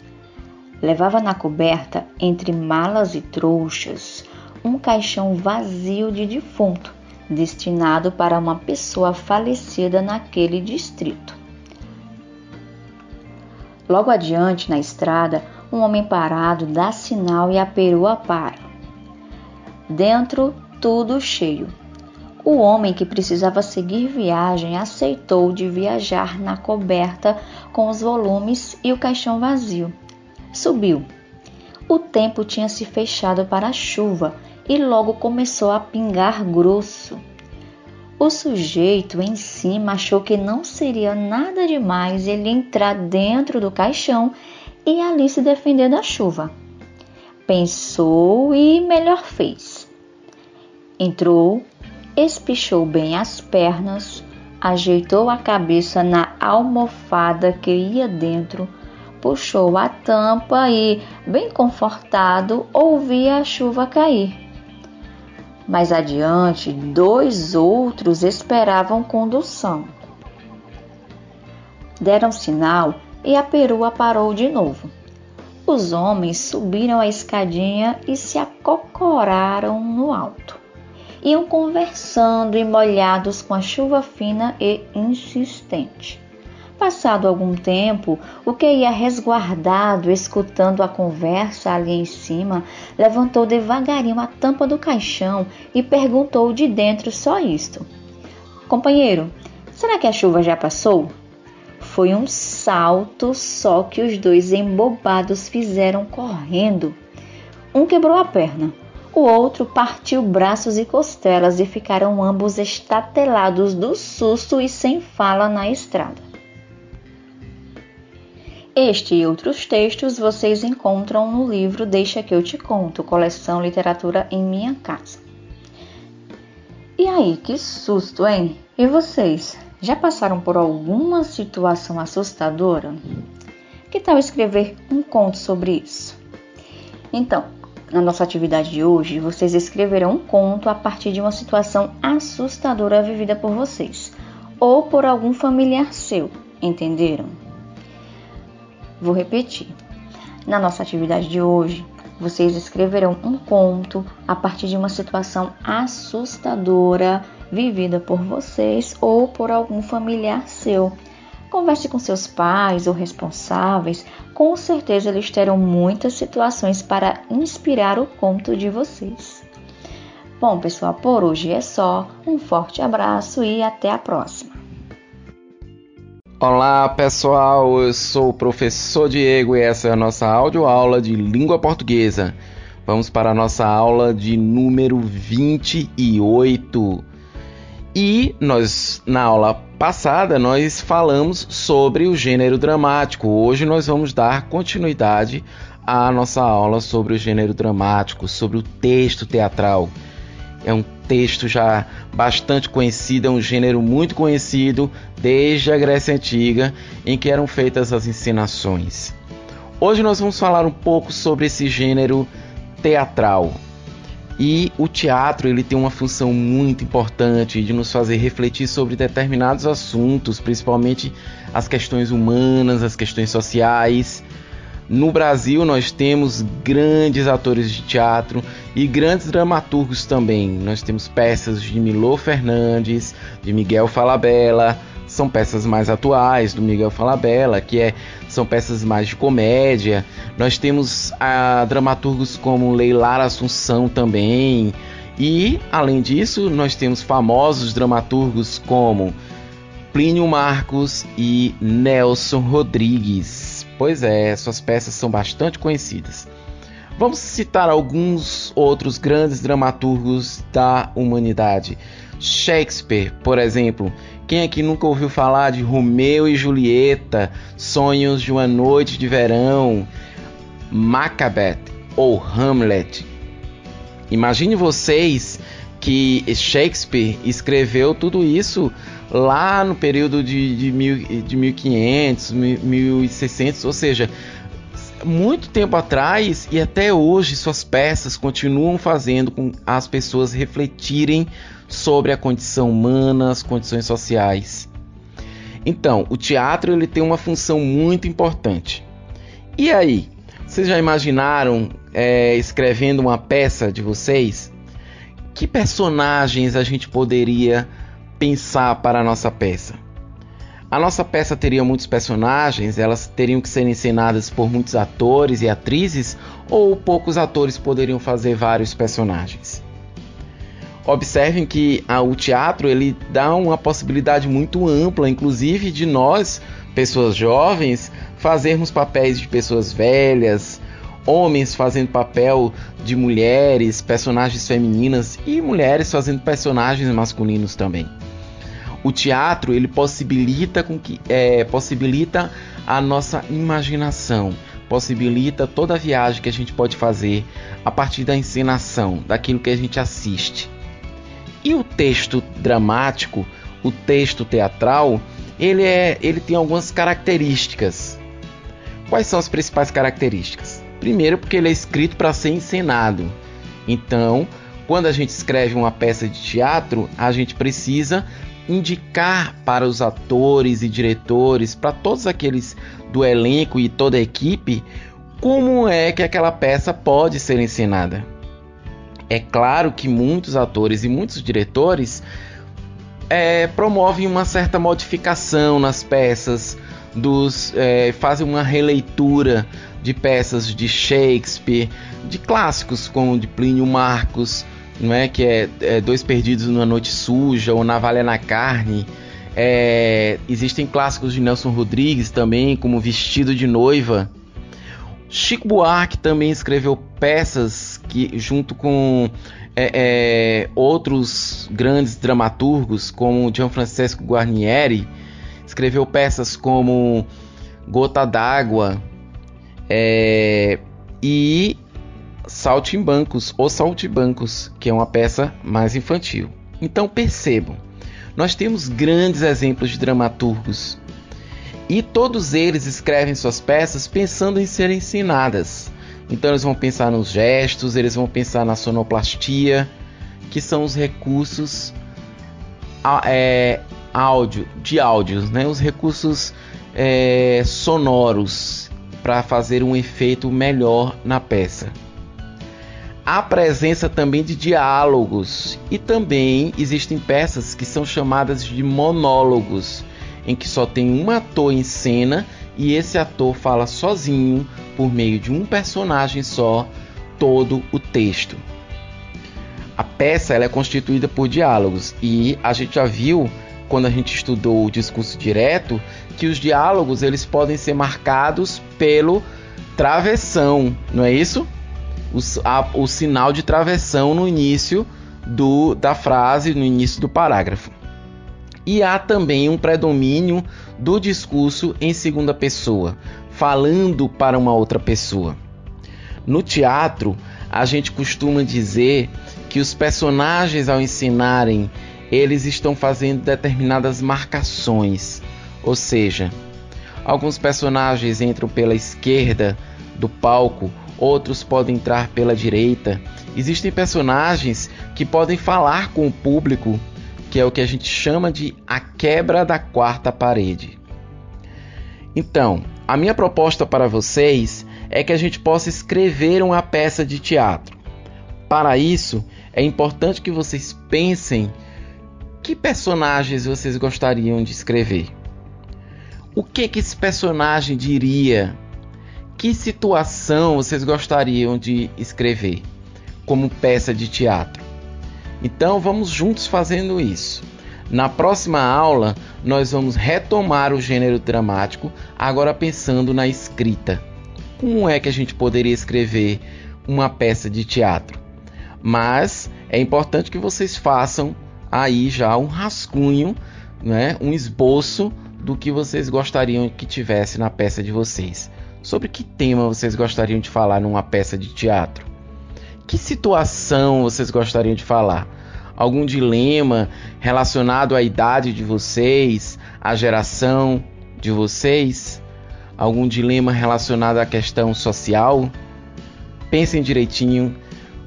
Levava na coberta, entre malas e trouxas, um caixão vazio de defunto destinado para uma pessoa falecida naquele distrito. Logo adiante, na estrada, um homem parado dá sinal e a perua para. Dentro, tudo cheio. O homem que precisava seguir viagem aceitou de viajar na coberta com os volumes e o caixão vazio. Subiu. O tempo tinha se fechado para a chuva e logo começou a pingar grosso. O sujeito em cima achou que não seria nada demais ele entrar dentro do caixão e ali se defender da chuva. Pensou e melhor fez. Entrou, espichou bem as pernas, ajeitou a cabeça na almofada que ia dentro, puxou a tampa e, bem confortado, ouvia a chuva cair. Mais adiante, dois outros esperavam condução. Deram sinal e a perua parou de novo. Os homens subiram a escadinha e se acocoraram no alto. Iam conversando e molhados com a chuva fina e insistente. Passado algum tempo, o que ia resguardado, escutando a conversa ali em cima, levantou devagarinho a tampa do caixão e perguntou de dentro só isto: Companheiro, será que a chuva já passou? Foi um salto só que os dois embobados fizeram correndo. Um quebrou a perna, o outro partiu braços e costelas e ficaram ambos estatelados do susto e sem fala na estrada. Este e outros textos vocês encontram no livro Deixa que eu te conto, coleção Literatura em minha casa. E aí, que susto, hein? E vocês? Já passaram por alguma situação assustadora? Que tal escrever um conto sobre isso? Então, na nossa atividade de hoje, vocês escreverão um conto a partir de uma situação assustadora vivida por vocês ou por algum familiar seu, entenderam? Vou repetir. Na nossa atividade de hoje, vocês escreverão um conto a partir de uma situação assustadora vivida por vocês ou por algum familiar seu. Converse com seus pais ou responsáveis, com certeza eles terão muitas situações para inspirar o conto de vocês. Bom, pessoal, por hoje é só. Um forte abraço e até a próxima. Olá, pessoal. Eu sou o professor Diego e essa é a nossa audioaula de língua portuguesa. Vamos para a nossa aula de número 28. E nós, na aula passada, nós falamos sobre o gênero dramático. Hoje nós vamos dar continuidade à nossa aula sobre o gênero dramático, sobre o texto teatral. É um texto já bastante conhecido, é um gênero muito conhecido desde a Grécia Antiga, em que eram feitas as encenações. Hoje nós vamos falar um pouco sobre esse gênero teatral. E o teatro ele tem uma função muito importante de nos fazer refletir sobre determinados assuntos, principalmente as questões humanas, as questões sociais, No Brasil, nós temos grandes atores de teatro e grandes dramaturgos também. Nós temos peças de Milô Fernandes, de Miguel Falabella, são peças mais atuais do Miguel Falabella, que é, são peças mais de comédia. Nós temos a, dramaturgos como Leilar Assunção também. E, além disso, nós temos famosos dramaturgos como Plínio Marcos e Nelson Rodrigues. Pois é, suas peças são bastante conhecidas. Vamos citar alguns outros grandes dramaturgos da humanidade. Shakespeare, por exemplo, quem aqui nunca ouviu falar de Romeu e Julieta, Sonhos de uma Noite de Verão, Macbeth ou Hamlet? Imagine vocês que Shakespeare escreveu tudo isso lá no período de, de, mil, de 1500, 1600, ou seja, muito tempo atrás e até hoje suas peças continuam fazendo com as pessoas refletirem sobre a condição humana, as condições sociais. Então, o teatro ele tem uma função muito importante. E aí, vocês já imaginaram é, escrevendo uma peça de vocês? Que personagens a gente poderia pensar para a nossa peça? A nossa peça teria muitos personagens, elas teriam que ser encenadas por muitos atores e atrizes, ou poucos atores poderiam fazer vários personagens? observem que a, o teatro ele dá uma possibilidade muito ampla, inclusive de nós, pessoas jovens, fazermos papéis de pessoas velhas, homens fazendo papel de mulheres, personagens femininas e mulheres fazendo personagens masculinos também. O teatro ele possibilita com que é, possibilita a nossa imaginação, possibilita toda a viagem que a gente pode fazer a partir da encenação, daquilo que a gente assiste. E o texto dramático, o texto teatral, ele, é, ele tem algumas características. Quais são as principais características? Primeiro, porque ele é escrito para ser encenado. Então, quando a gente escreve uma peça de teatro, a gente precisa indicar para os atores e diretores, para todos aqueles do elenco e toda a equipe, como é que aquela peça pode ser encenada. É claro que muitos atores e muitos diretores é, promovem uma certa modificação nas peças, dos, é, fazem uma releitura de peças de Shakespeare, de clássicos como de Plínio Marcos, não é que é, é Dois Perdidos numa Noite Suja ou Navalha na Carne. É, existem clássicos de Nelson Rodrigues também, como Vestido de Noiva. Chico Buarque também escreveu peças que, junto com é, é, outros grandes dramaturgos, como Gianfrancesco Guarnieri, escreveu peças como Gota d'Água é, e Saltimbancos ou Saltibancos, que é uma peça mais infantil. Então percebam, nós temos grandes exemplos de dramaturgos e todos eles escrevem suas peças pensando em serem ensinadas. Então eles vão pensar nos gestos, eles vão pensar na sonoplastia, que são os recursos é, áudio, de áudios, né? os recursos é, sonoros para fazer um efeito melhor na peça. Há presença também de diálogos e também existem peças que são chamadas de monólogos, em que só tem um ator em cena e esse ator fala sozinho, por meio de um personagem só, todo o texto. A peça ela é constituída por diálogos e a gente já viu quando a gente estudou o discurso direto que os diálogos eles podem ser marcados pelo travessão, não é isso? O, a, o sinal de travessão no início do, da frase, no início do parágrafo e há também um predomínio do discurso em segunda pessoa, falando para uma outra pessoa. No teatro, a gente costuma dizer que os personagens ao ensinarem, eles estão fazendo determinadas marcações, ou seja, alguns personagens entram pela esquerda do palco, outros podem entrar pela direita. Existem personagens que podem falar com o público que é o que a gente chama de a quebra da quarta parede. Então, a minha proposta para vocês é que a gente possa escrever uma peça de teatro. Para isso, é importante que vocês pensem que personagens vocês gostariam de escrever. O que que esse personagem diria? Que situação vocês gostariam de escrever como peça de teatro? Então vamos juntos fazendo isso. Na próxima aula, nós vamos retomar o gênero dramático, agora pensando na escrita. Como é que a gente poderia escrever uma peça de teatro? Mas é importante que vocês façam aí já um rascunho, né, um esboço do que vocês gostariam que tivesse na peça de vocês. Sobre que tema vocês gostariam de falar numa peça de teatro? Que situação vocês gostariam de falar? algum dilema relacionado à idade de vocês, à geração de vocês, algum dilema relacionado à questão social, pensem direitinho,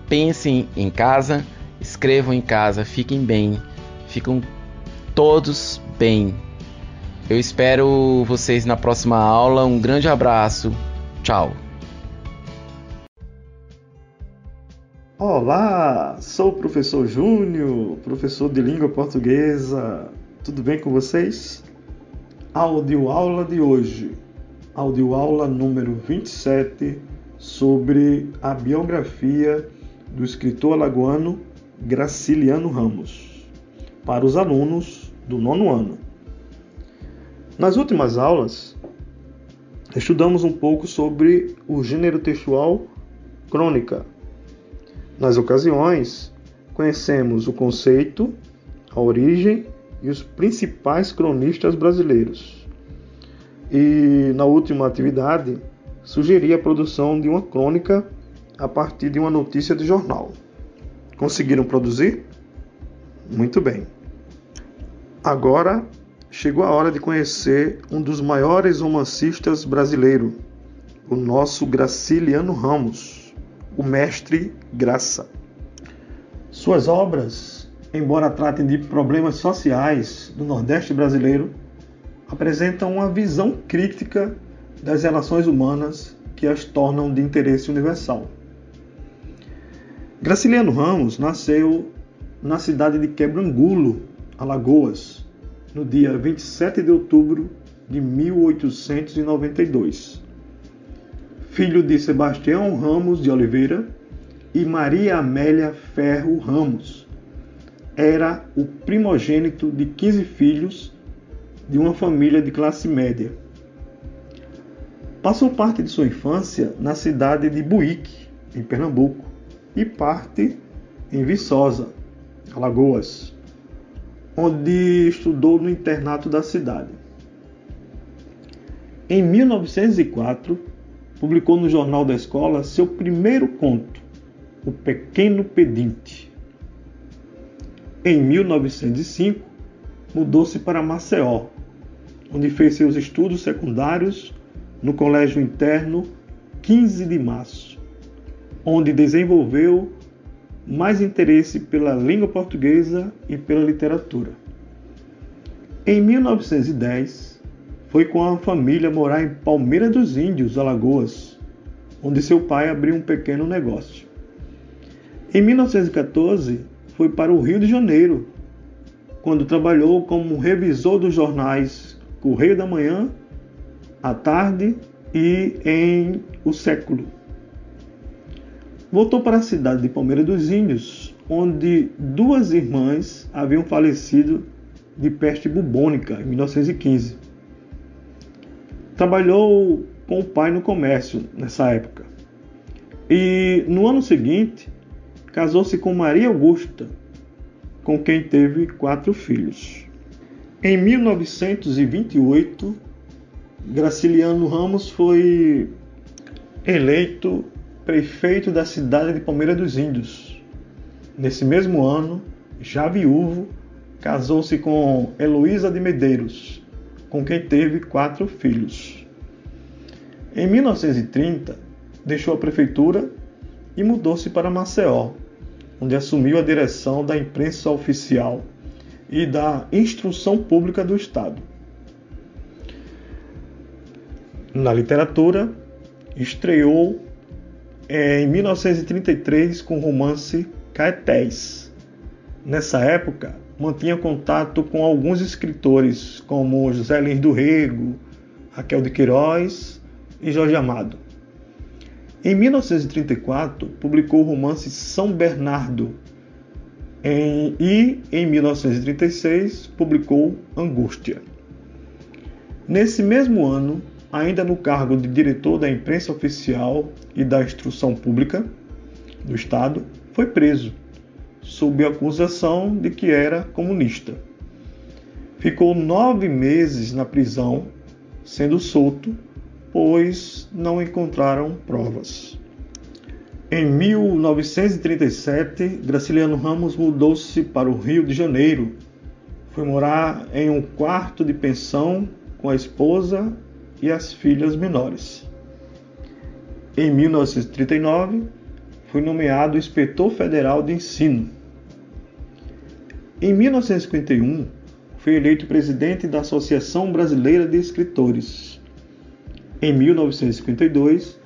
pensem em casa, escrevam em casa, fiquem bem, ficam todos bem. Eu espero vocês na próxima aula. Um grande abraço. Tchau. Olá, sou o professor Júnior, professor de língua portuguesa. Tudo bem com vocês? Audioaula de hoje, audioaula número 27, sobre a biografia do escritor alagoano Graciliano Ramos, para os alunos do nono ano. Nas últimas aulas, estudamos um pouco sobre o gênero textual crônica nas ocasiões, conhecemos o conceito, a origem e os principais cronistas brasileiros. E na última atividade, sugeri a produção de uma crônica a partir de uma notícia de jornal. Conseguiram produzir? Muito bem. Agora chegou a hora de conhecer um dos maiores romancistas brasileiros, o nosso Graciliano Ramos o mestre Graça. Suas obras, embora tratem de problemas sociais do Nordeste brasileiro, apresentam uma visão crítica das relações humanas que as tornam de interesse universal. Graciliano Ramos nasceu na cidade de Quebrangulo, Alagoas, no dia 27 de outubro de 1892 filho de Sebastião Ramos de Oliveira e Maria Amélia Ferro Ramos. Era o primogênito de 15 filhos de uma família de classe média. Passou parte de sua infância na cidade de Buíque, em Pernambuco, e parte em Viçosa, Alagoas, onde estudou no internato da cidade. Em 1904, publicou no jornal da escola seu primeiro conto, O Pequeno Pedinte. Em 1905, mudou-se para Maceió, onde fez seus estudos secundários no Colégio Interno 15 de Março, onde desenvolveu mais interesse pela língua portuguesa e pela literatura. Em 1910, foi com a família morar em Palmeira dos Índios, Alagoas, onde seu pai abriu um pequeno negócio. Em 1914, foi para o Rio de Janeiro, quando trabalhou como revisor dos jornais Correio da Manhã, à tarde e em O Século. Voltou para a cidade de Palmeira dos Índios, onde duas irmãs haviam falecido de peste bubônica em 1915. Trabalhou com o pai no comércio nessa época. E no ano seguinte, casou-se com Maria Augusta, com quem teve quatro filhos. Em 1928, Graciliano Ramos foi eleito prefeito da cidade de Palmeira dos Índios. Nesse mesmo ano, já viúvo, casou-se com Heloísa de Medeiros, com quem teve quatro filhos. Em 1930, deixou a prefeitura e mudou-se para Maceió, onde assumiu a direção da imprensa oficial e da instrução pública do Estado. Na literatura, estreou é, em 1933 com o romance Caetés. Nessa época, mantinha contato com alguns escritores como José Lins do Rego, Raquel de Queiroz e Jorge Amado. Em 1934, publicou o romance São Bernardo em, e, em 1936, publicou Angústia. Nesse mesmo ano, ainda no cargo de diretor da imprensa oficial e da instrução pública do Estado, foi preso, sob acusação de que era comunista. Ficou nove meses na prisão, sendo solto, pois não encontraram provas. Em 1937, Graciliano Ramos mudou-se para o Rio de Janeiro. Foi morar em um quarto de pensão com a esposa e as filhas menores. Em 1939, foi nomeado inspetor federal de ensino. Em 1951, foi eleito presidente da Associação Brasileira de Escritores. Em 1952,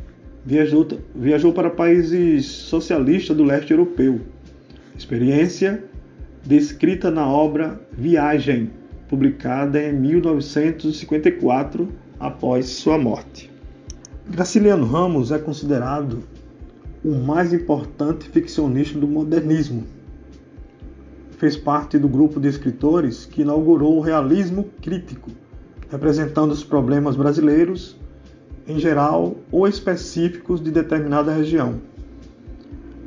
viajou, viajou para países socialistas do leste europeu. Experiência descrita na obra Viagem, publicada em 1954, após sua morte. Graciliano Ramos é considerado o mais importante ficcionista do modernismo. Fez parte do grupo de escritores que inaugurou o realismo crítico, representando os problemas brasileiros em geral ou específicos de determinada região.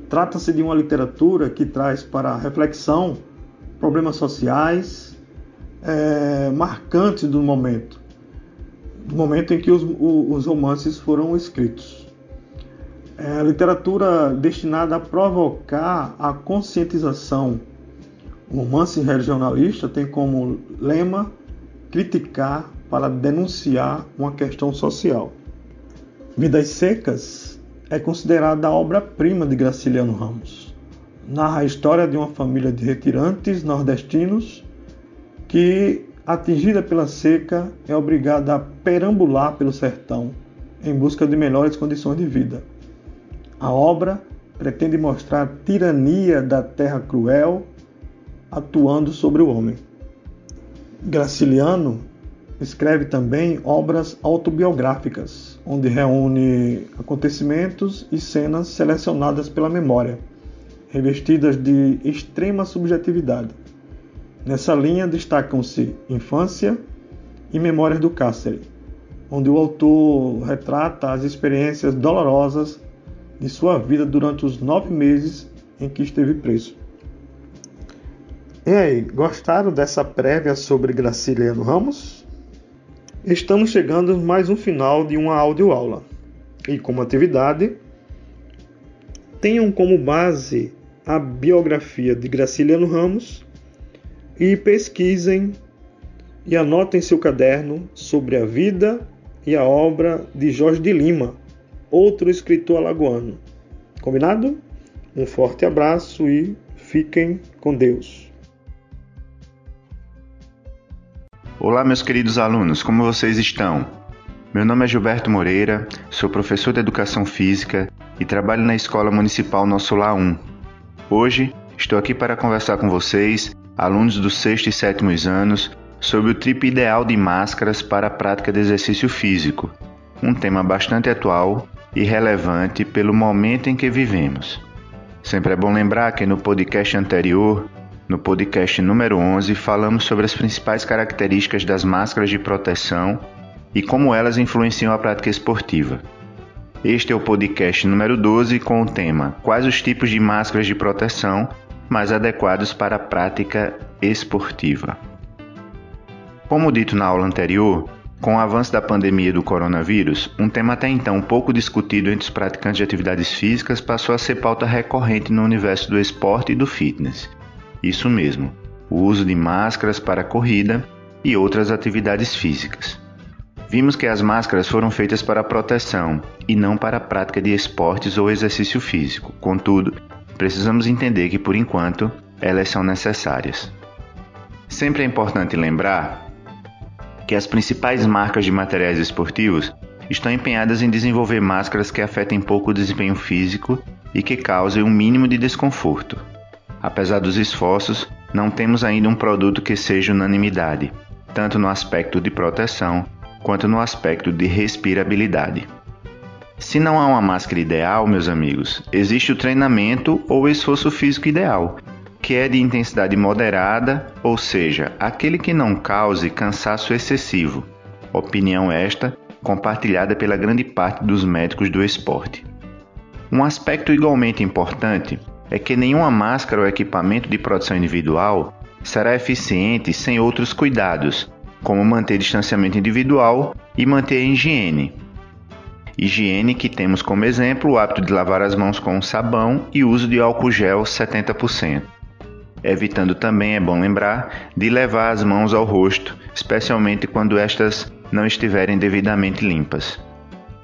Trata-se de uma literatura que traz para reflexão problemas sociais, é, marcantes do momento, momento em que os, os romances foram escritos. É a literatura destinada a provocar a conscientização. O romance regionalista tem como lema criticar para denunciar uma questão social. Vidas Secas é considerada a obra-prima de Graciliano Ramos. Narra a história de uma família de retirantes nordestinos que, atingida pela seca, é obrigada a perambular pelo sertão em busca de melhores condições de vida. A obra pretende mostrar a tirania da terra cruel atuando sobre o homem. Graciliano escreve também obras autobiográficas, onde reúne acontecimentos e cenas selecionadas pela memória, revestidas de extrema subjetividade. Nessa linha destacam-se Infância e Memórias do Cárcere, onde o autor retrata as experiências dolorosas de sua vida durante os nove meses em que esteve preso. E aí, gostaram dessa prévia sobre Graciliano Ramos? Estamos chegando mais um final de uma audioaula. E como atividade, tenham como base a biografia de Graciliano Ramos e pesquisem e anotem seu caderno sobre a vida e a obra de Jorge de Lima, outro escritor alagoano. Combinado? Um forte abraço e fiquem com Deus. Olá, meus queridos alunos, como vocês estão? Meu nome é Gilberto Moreira, sou professor de Educação Física e trabalho na Escola Municipal Nosso Lá 1. Hoje estou aqui para conversar com vocês, alunos dos sexto e sétimos anos, sobre o tipo ideal de máscaras para a prática de exercício físico, um tema bastante atual e relevante pelo momento em que vivemos. Sempre é bom lembrar que no podcast anterior no podcast número 11, falamos sobre as principais características das máscaras de proteção e como elas influenciam a prática esportiva. Este é o podcast número 12 com o tema Quais os tipos de máscaras de proteção mais adequados para a prática esportiva. Como dito na aula anterior, com o avanço da pandemia do coronavírus, um tema até então pouco discutido entre os praticantes de atividades físicas passou a ser pauta recorrente no universo do esporte e do fitness. Isso mesmo, o uso de máscaras para corrida e outras atividades físicas. Vimos que as máscaras foram feitas para proteção e não para a prática de esportes ou exercício físico. Contudo, precisamos entender que, por enquanto, elas são necessárias. Sempre é importante lembrar que as principais marcas de materiais esportivos estão empenhadas em desenvolver máscaras que afetem pouco o desempenho físico e que causem um mínimo de desconforto. Apesar dos esforços, não temos ainda um produto que seja unanimidade, tanto no aspecto de proteção quanto no aspecto de respirabilidade. Se não há uma máscara ideal, meus amigos, existe o treinamento ou esforço físico ideal, que é de intensidade moderada, ou seja, aquele que não cause cansaço excessivo. Opinião esta compartilhada pela grande parte dos médicos do esporte. Um aspecto igualmente importante é que nenhuma máscara ou equipamento de proteção individual será eficiente sem outros cuidados, como manter distanciamento individual e manter a higiene. Higiene que temos como exemplo o hábito de lavar as mãos com sabão e uso de álcool gel 70%. Evitando também, é bom lembrar, de levar as mãos ao rosto, especialmente quando estas não estiverem devidamente limpas.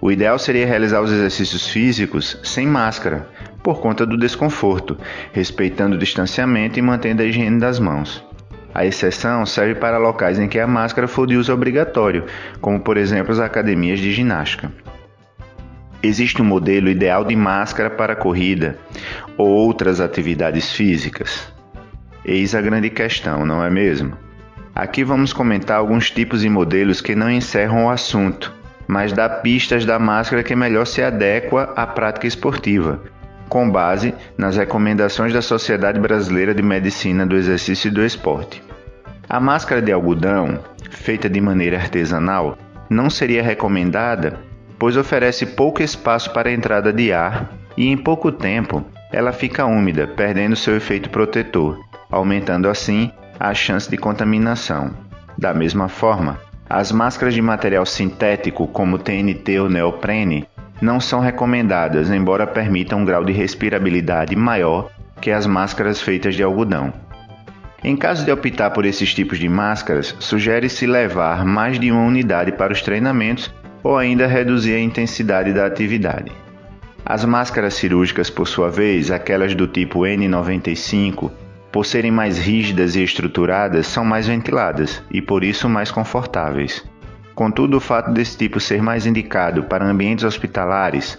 O ideal seria realizar os exercícios físicos sem máscara, por conta do desconforto, respeitando o distanciamento e mantendo a higiene das mãos. A exceção serve para locais em que a máscara for de uso obrigatório, como por exemplo as academias de ginástica. Existe um modelo ideal de máscara para corrida ou outras atividades físicas? Eis a grande questão, não é mesmo? Aqui vamos comentar alguns tipos e modelos que não encerram o assunto, mas dá pistas da máscara que melhor se adequa à prática esportiva, com base nas recomendações da Sociedade Brasileira de Medicina do Exercício e do Esporte. A máscara de algodão, feita de maneira artesanal, não seria recomendada, pois oferece pouco espaço para a entrada de ar e em pouco tempo ela fica úmida, perdendo seu efeito protetor, aumentando assim a chance de contaminação. Da mesma forma, as máscaras de material sintético, como TNT ou neoprene, não são recomendadas, embora permitam um grau de respirabilidade maior que as máscaras feitas de algodão. Em caso de optar por esses tipos de máscaras, sugere-se levar mais de uma unidade para os treinamentos ou ainda reduzir a intensidade da atividade. As máscaras cirúrgicas, por sua vez, aquelas do tipo N95, por serem mais rígidas e estruturadas, são mais ventiladas e por isso mais confortáveis. Contudo, o fato desse tipo ser mais indicado para ambientes hospitalares,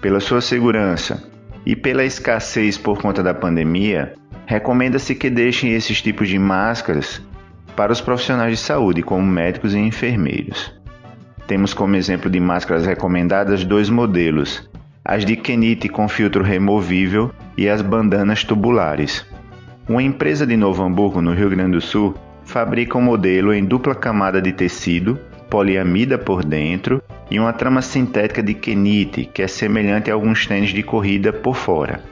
pela sua segurança e pela escassez por conta da pandemia, recomenda-se que deixem esses tipos de máscaras para os profissionais de saúde, como médicos e enfermeiros. Temos como exemplo de máscaras recomendadas dois modelos: as de Kenite com filtro removível e as bandanas tubulares. Uma empresa de Novo Hamburgo, no Rio Grande do Sul, fabrica um modelo em dupla camada de tecido, poliamida por dentro e uma trama sintética de kenite, que é semelhante a alguns tênis de corrida por fora.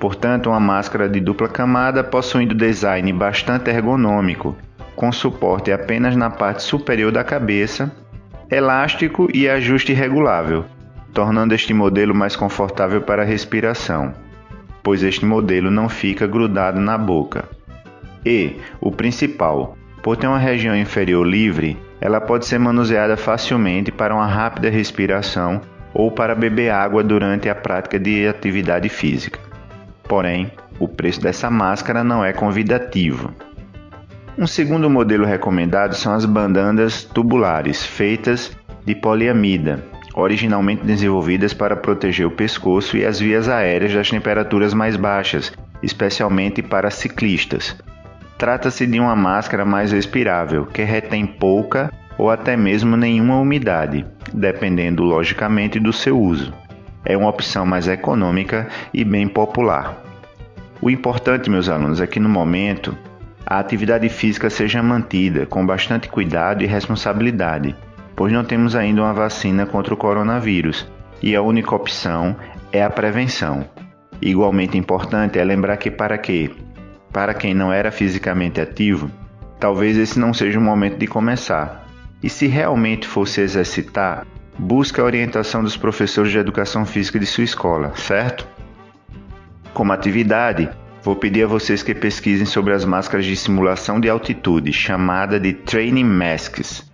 Portanto, uma máscara de dupla camada possuindo design bastante ergonômico, com suporte apenas na parte superior da cabeça, elástico e ajuste regulável, tornando este modelo mais confortável para a respiração pois este modelo não fica grudado na boca. E, o principal, por ter uma região inferior livre, ela pode ser manuseada facilmente para uma rápida respiração ou para beber água durante a prática de atividade física. Porém, o preço dessa máscara não é convidativo. Um segundo modelo recomendado são as bandanas tubulares, feitas de poliamida, originalmente desenvolvidas para proteger o pescoço e as vias aéreas das temperaturas mais baixas, especialmente para ciclistas. Trata-se de uma máscara mais respirável, que retém pouca ou até mesmo nenhuma umidade, dependendo logicamente do seu uso. É uma opção mais econômica e bem popular. O importante, meus alunos, é que no momento a atividade física seja mantida com bastante cuidado e responsabilidade pois não temos ainda uma vacina contra o coronavírus e a única opção é a prevenção. Igualmente importante é lembrar que para que para quem não era fisicamente ativo, talvez esse não seja o momento de começar. E se realmente for se exercitar, busque a orientação dos professores de educação física de sua escola, certo? Como atividade, vou pedir a vocês que pesquisem sobre as máscaras de simulação de altitude, chamada de Training Masks.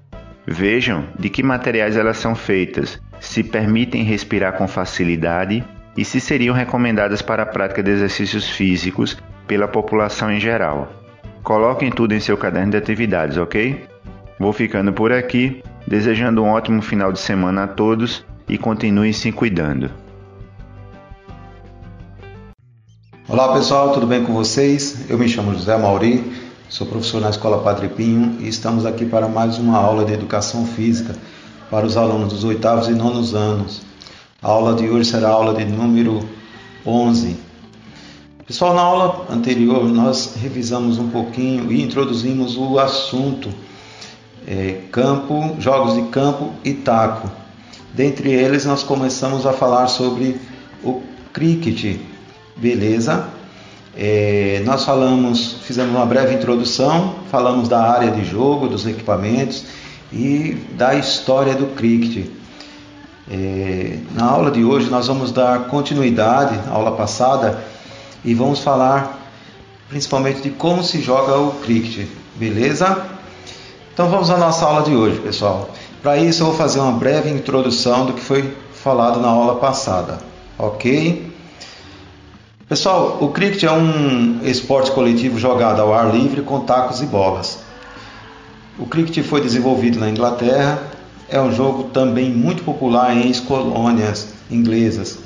Vejam de que materiais elas são feitas, se permitem respirar com facilidade e se seriam recomendadas para a prática de exercícios físicos pela população em geral. Coloquem tudo em seu caderno de atividades, ok? Vou ficando por aqui. Desejando um ótimo final de semana a todos e continuem se cuidando. Olá pessoal, tudo bem com vocês? Eu me chamo José Mauri, sou professor na Escola Padre Pinho e estamos aqui para mais uma aula de Educação Física para os alunos dos oitavos e nonos anos. A aula de hoje será a aula de número 11. Pessoal, na aula anterior nós revisamos um pouquinho e introduzimos o assunto é, campo, jogos de campo e taco. Dentre eles nós começamos a falar sobre o cricket, beleza? É, nós falamos, fizemos uma breve introdução, falamos da área de jogo, dos equipamentos e da história do cricket. É, na aula de hoje nós vamos dar continuidade à aula passada e vamos falar principalmente de como se joga o cricket, beleza? Então vamos à nossa aula de hoje, pessoal. Para isso eu vou fazer uma breve introdução do que foi falado na aula passada, ok? Pessoal, o cricket é um esporte coletivo jogado ao ar livre com tacos e bolas. O cricket foi desenvolvido na Inglaterra, é um jogo também muito popular em ex-colônias inglesas,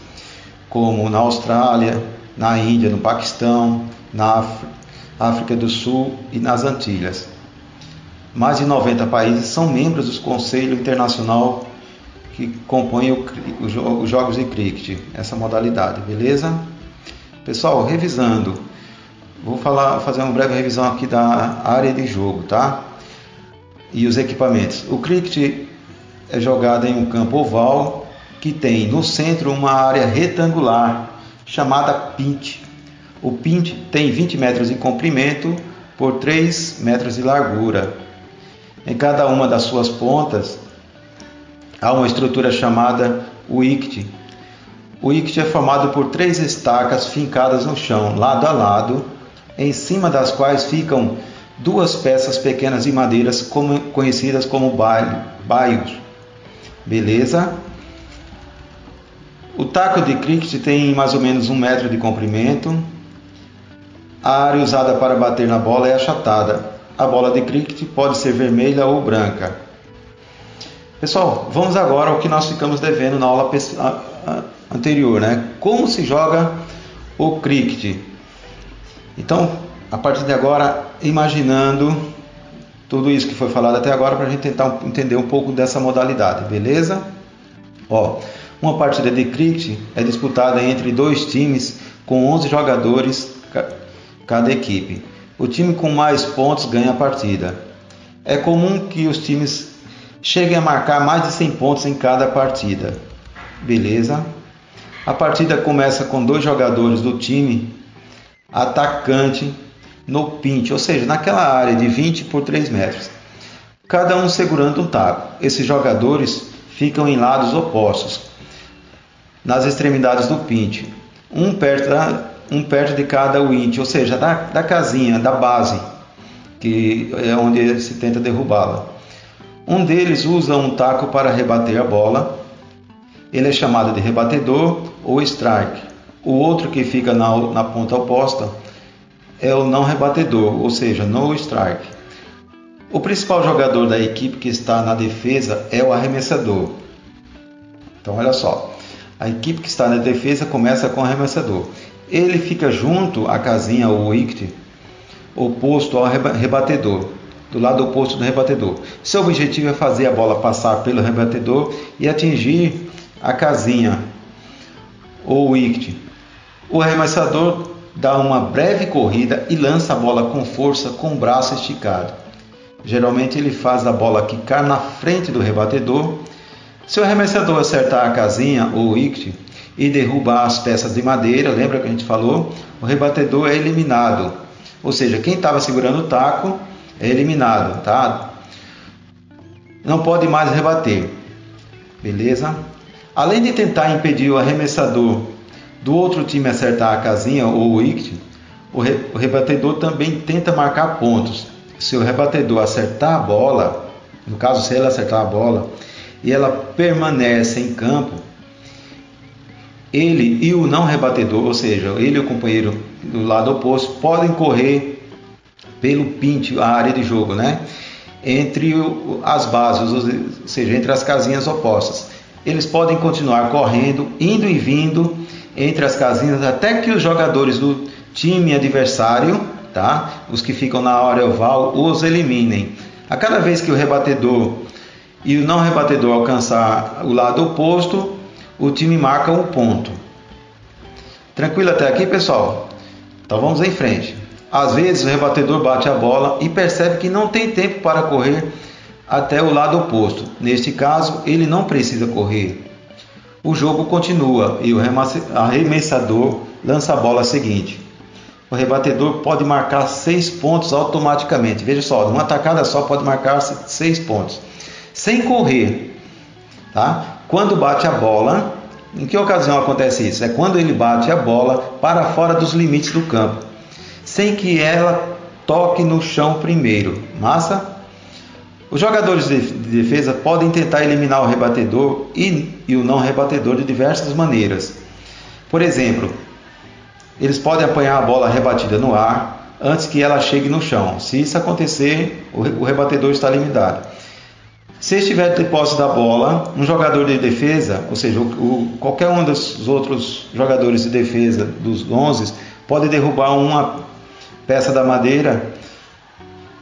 como na Austrália, na Índia, no Paquistão, na África do Sul e nas Antilhas. Mais de 90 países são membros do Conselho Internacional que compõe os jogos de cricket, essa modalidade, beleza? Pessoal, revisando, vou falar, fazer uma breve revisão aqui da área de jogo, tá? E os equipamentos. O cricket é jogado em um campo oval que tem no centro uma área retangular chamada pint. O pint tem 20 metros de comprimento por 3 metros de largura. Em cada uma das suas pontas há uma estrutura chamada wicket, o wicket é formado por três estacas fincadas no chão, lado a lado, em cima das quais ficam duas peças pequenas de madeiras como, conhecidas como baios. Beleza? O taco de cricket tem mais ou menos um metro de comprimento. A área usada para bater na bola é achatada. A bola de cricket pode ser vermelha ou branca. Pessoal, vamos agora ao que nós ficamos devendo na aula anterior, né? Como se joga o cricket. Então, a partir de agora, imaginando tudo isso que foi falado até agora para a gente tentar entender um pouco dessa modalidade, beleza? Ó, uma partida de cricket é disputada entre dois times com 11 jogadores cada equipe. O time com mais pontos ganha a partida. É comum que os times cheguem a marcar mais de 100 pontos em cada partida. Beleza? A partida começa com dois jogadores do time atacante no pinte, ou seja, naquela área de 20 por 3 metros, cada um segurando um taco. Esses jogadores ficam em lados opostos, nas extremidades do pinte, um perto, da, um perto de cada wint, ou seja, da, da casinha, da base, que é onde se tenta derrubá-la. Um deles usa um taco para rebater a bola ele é chamado de rebatedor ou strike. O outro que fica na, na ponta oposta é o não rebatedor, ou seja, no strike. O principal jogador da equipe que está na defesa é o arremessador. Então, olha só, a equipe que está na defesa começa com o arremessador. Ele fica junto à casinha ou wicket oposto ao rebatedor, do lado oposto do rebatedor. Seu objetivo é fazer a bola passar pelo rebatedor e atingir a casinha ou wicket. O arremessador dá uma breve corrida e lança a bola com força com o braço esticado. Geralmente ele faz a bola quicar na frente do rebatedor. Se o arremessador acertar a casinha ou wicket e derrubar as peças de madeira, lembra que a gente falou? O rebatedor é eliminado. Ou seja, quem estava segurando o taco é eliminado, tá? Não pode mais rebater. Beleza? Além de tentar impedir o arremessador do outro time acertar a casinha ou o wicket, o, re o rebatedor também tenta marcar pontos. Se o rebatedor acertar a bola, no caso se ele acertar a bola, e ela permanece em campo, ele e o não rebatedor, ou seja, ele e o companheiro do lado oposto, podem correr pelo pinte, a área de jogo, né? entre as bases, ou seja, entre as casinhas opostas. Eles podem continuar correndo, indo e vindo entre as casinhas até que os jogadores do time adversário, tá? Os que ficam na área oval, os eliminem. A cada vez que o rebatedor e o não rebatedor alcançar o lado oposto, o time marca um ponto. Tranquilo até aqui, pessoal? Então vamos em frente. Às vezes o rebatedor bate a bola e percebe que não tem tempo para correr até o lado oposto. Neste caso, ele não precisa correr. O jogo continua e o arremessador lança a bola seguinte. O rebatedor pode marcar seis pontos automaticamente. Veja só, numa tacada só pode marcar seis pontos, sem correr. Tá? Quando bate a bola, em que ocasião acontece isso? É quando ele bate a bola para fora dos limites do campo, sem que ela toque no chão primeiro. Massa? Os jogadores de defesa podem tentar eliminar o rebatedor e, e o não rebatedor de diversas maneiras. Por exemplo, eles podem apanhar a bola rebatida no ar antes que ela chegue no chão. Se isso acontecer, o rebatedor está eliminado. Se estiver de posse da bola, um jogador de defesa, ou seja, o, qualquer um dos outros jogadores de defesa dos 11 pode derrubar uma peça da madeira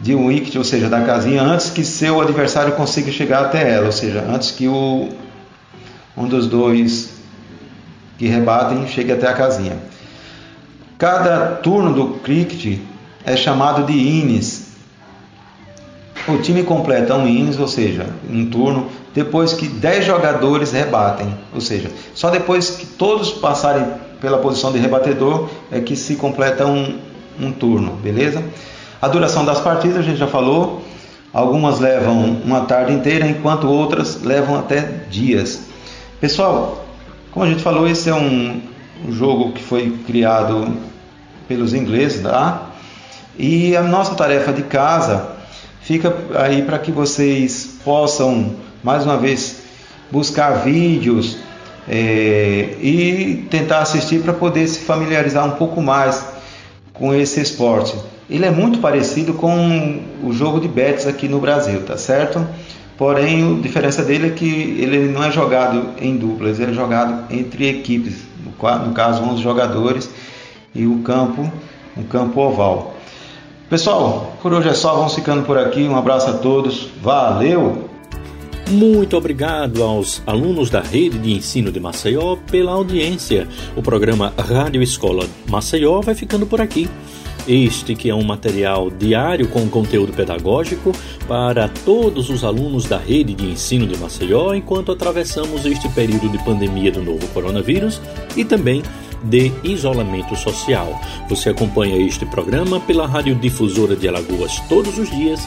de um wicket, ou seja, da casinha, antes que seu adversário consiga chegar até ela, ou seja, antes que o, um dos dois que rebatem chegue até a casinha. Cada turno do cricket é chamado de innings. O time completa um innings, ou seja, um turno, depois que 10 jogadores rebatem, ou seja, só depois que todos passarem pela posição de rebatedor é que se completa um, um turno, beleza? A duração das partidas a gente já falou, algumas levam uma tarde inteira, enquanto outras levam até dias. Pessoal, como a gente falou, esse é um jogo que foi criado pelos ingleses, tá? E a nossa tarefa de casa fica aí para que vocês possam, mais uma vez, buscar vídeos é, e tentar assistir para poder se familiarizar um pouco mais com esse esporte. Ele é muito parecido com o jogo de bets aqui no Brasil, tá certo? Porém, a diferença dele é que ele não é jogado em duplas, ele é jogado entre equipes, no caso 11 jogadores e o campo, um campo oval. Pessoal, por hoje é só, vamos ficando por aqui. Um abraço a todos. Valeu! Muito obrigado aos alunos da Rede de Ensino de Maceió pela audiência. O programa Rádio Escola Maceió vai ficando por aqui. Este que é um material diário com conteúdo pedagógico para todos os alunos da rede de ensino de Maceió enquanto atravessamos este período de pandemia do novo coronavírus e também de isolamento social. Você acompanha este programa pela Radiodifusora de Alagoas todos os dias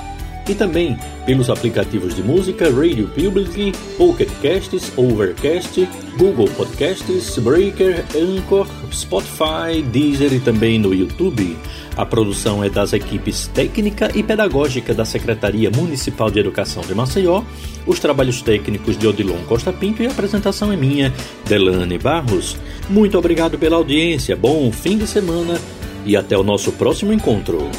e também pelos aplicativos de música Radio Public, Pocket Casts, Overcast, Google Podcasts, Breaker, Anchor, Spotify, Deezer e também no YouTube. A produção é das equipes técnica e pedagógica da Secretaria Municipal de Educação de Maceió, os trabalhos técnicos de Odilon Costa Pinto e a apresentação é minha, Delane Barros. Muito obrigado pela audiência, bom fim de semana e até o nosso próximo encontro.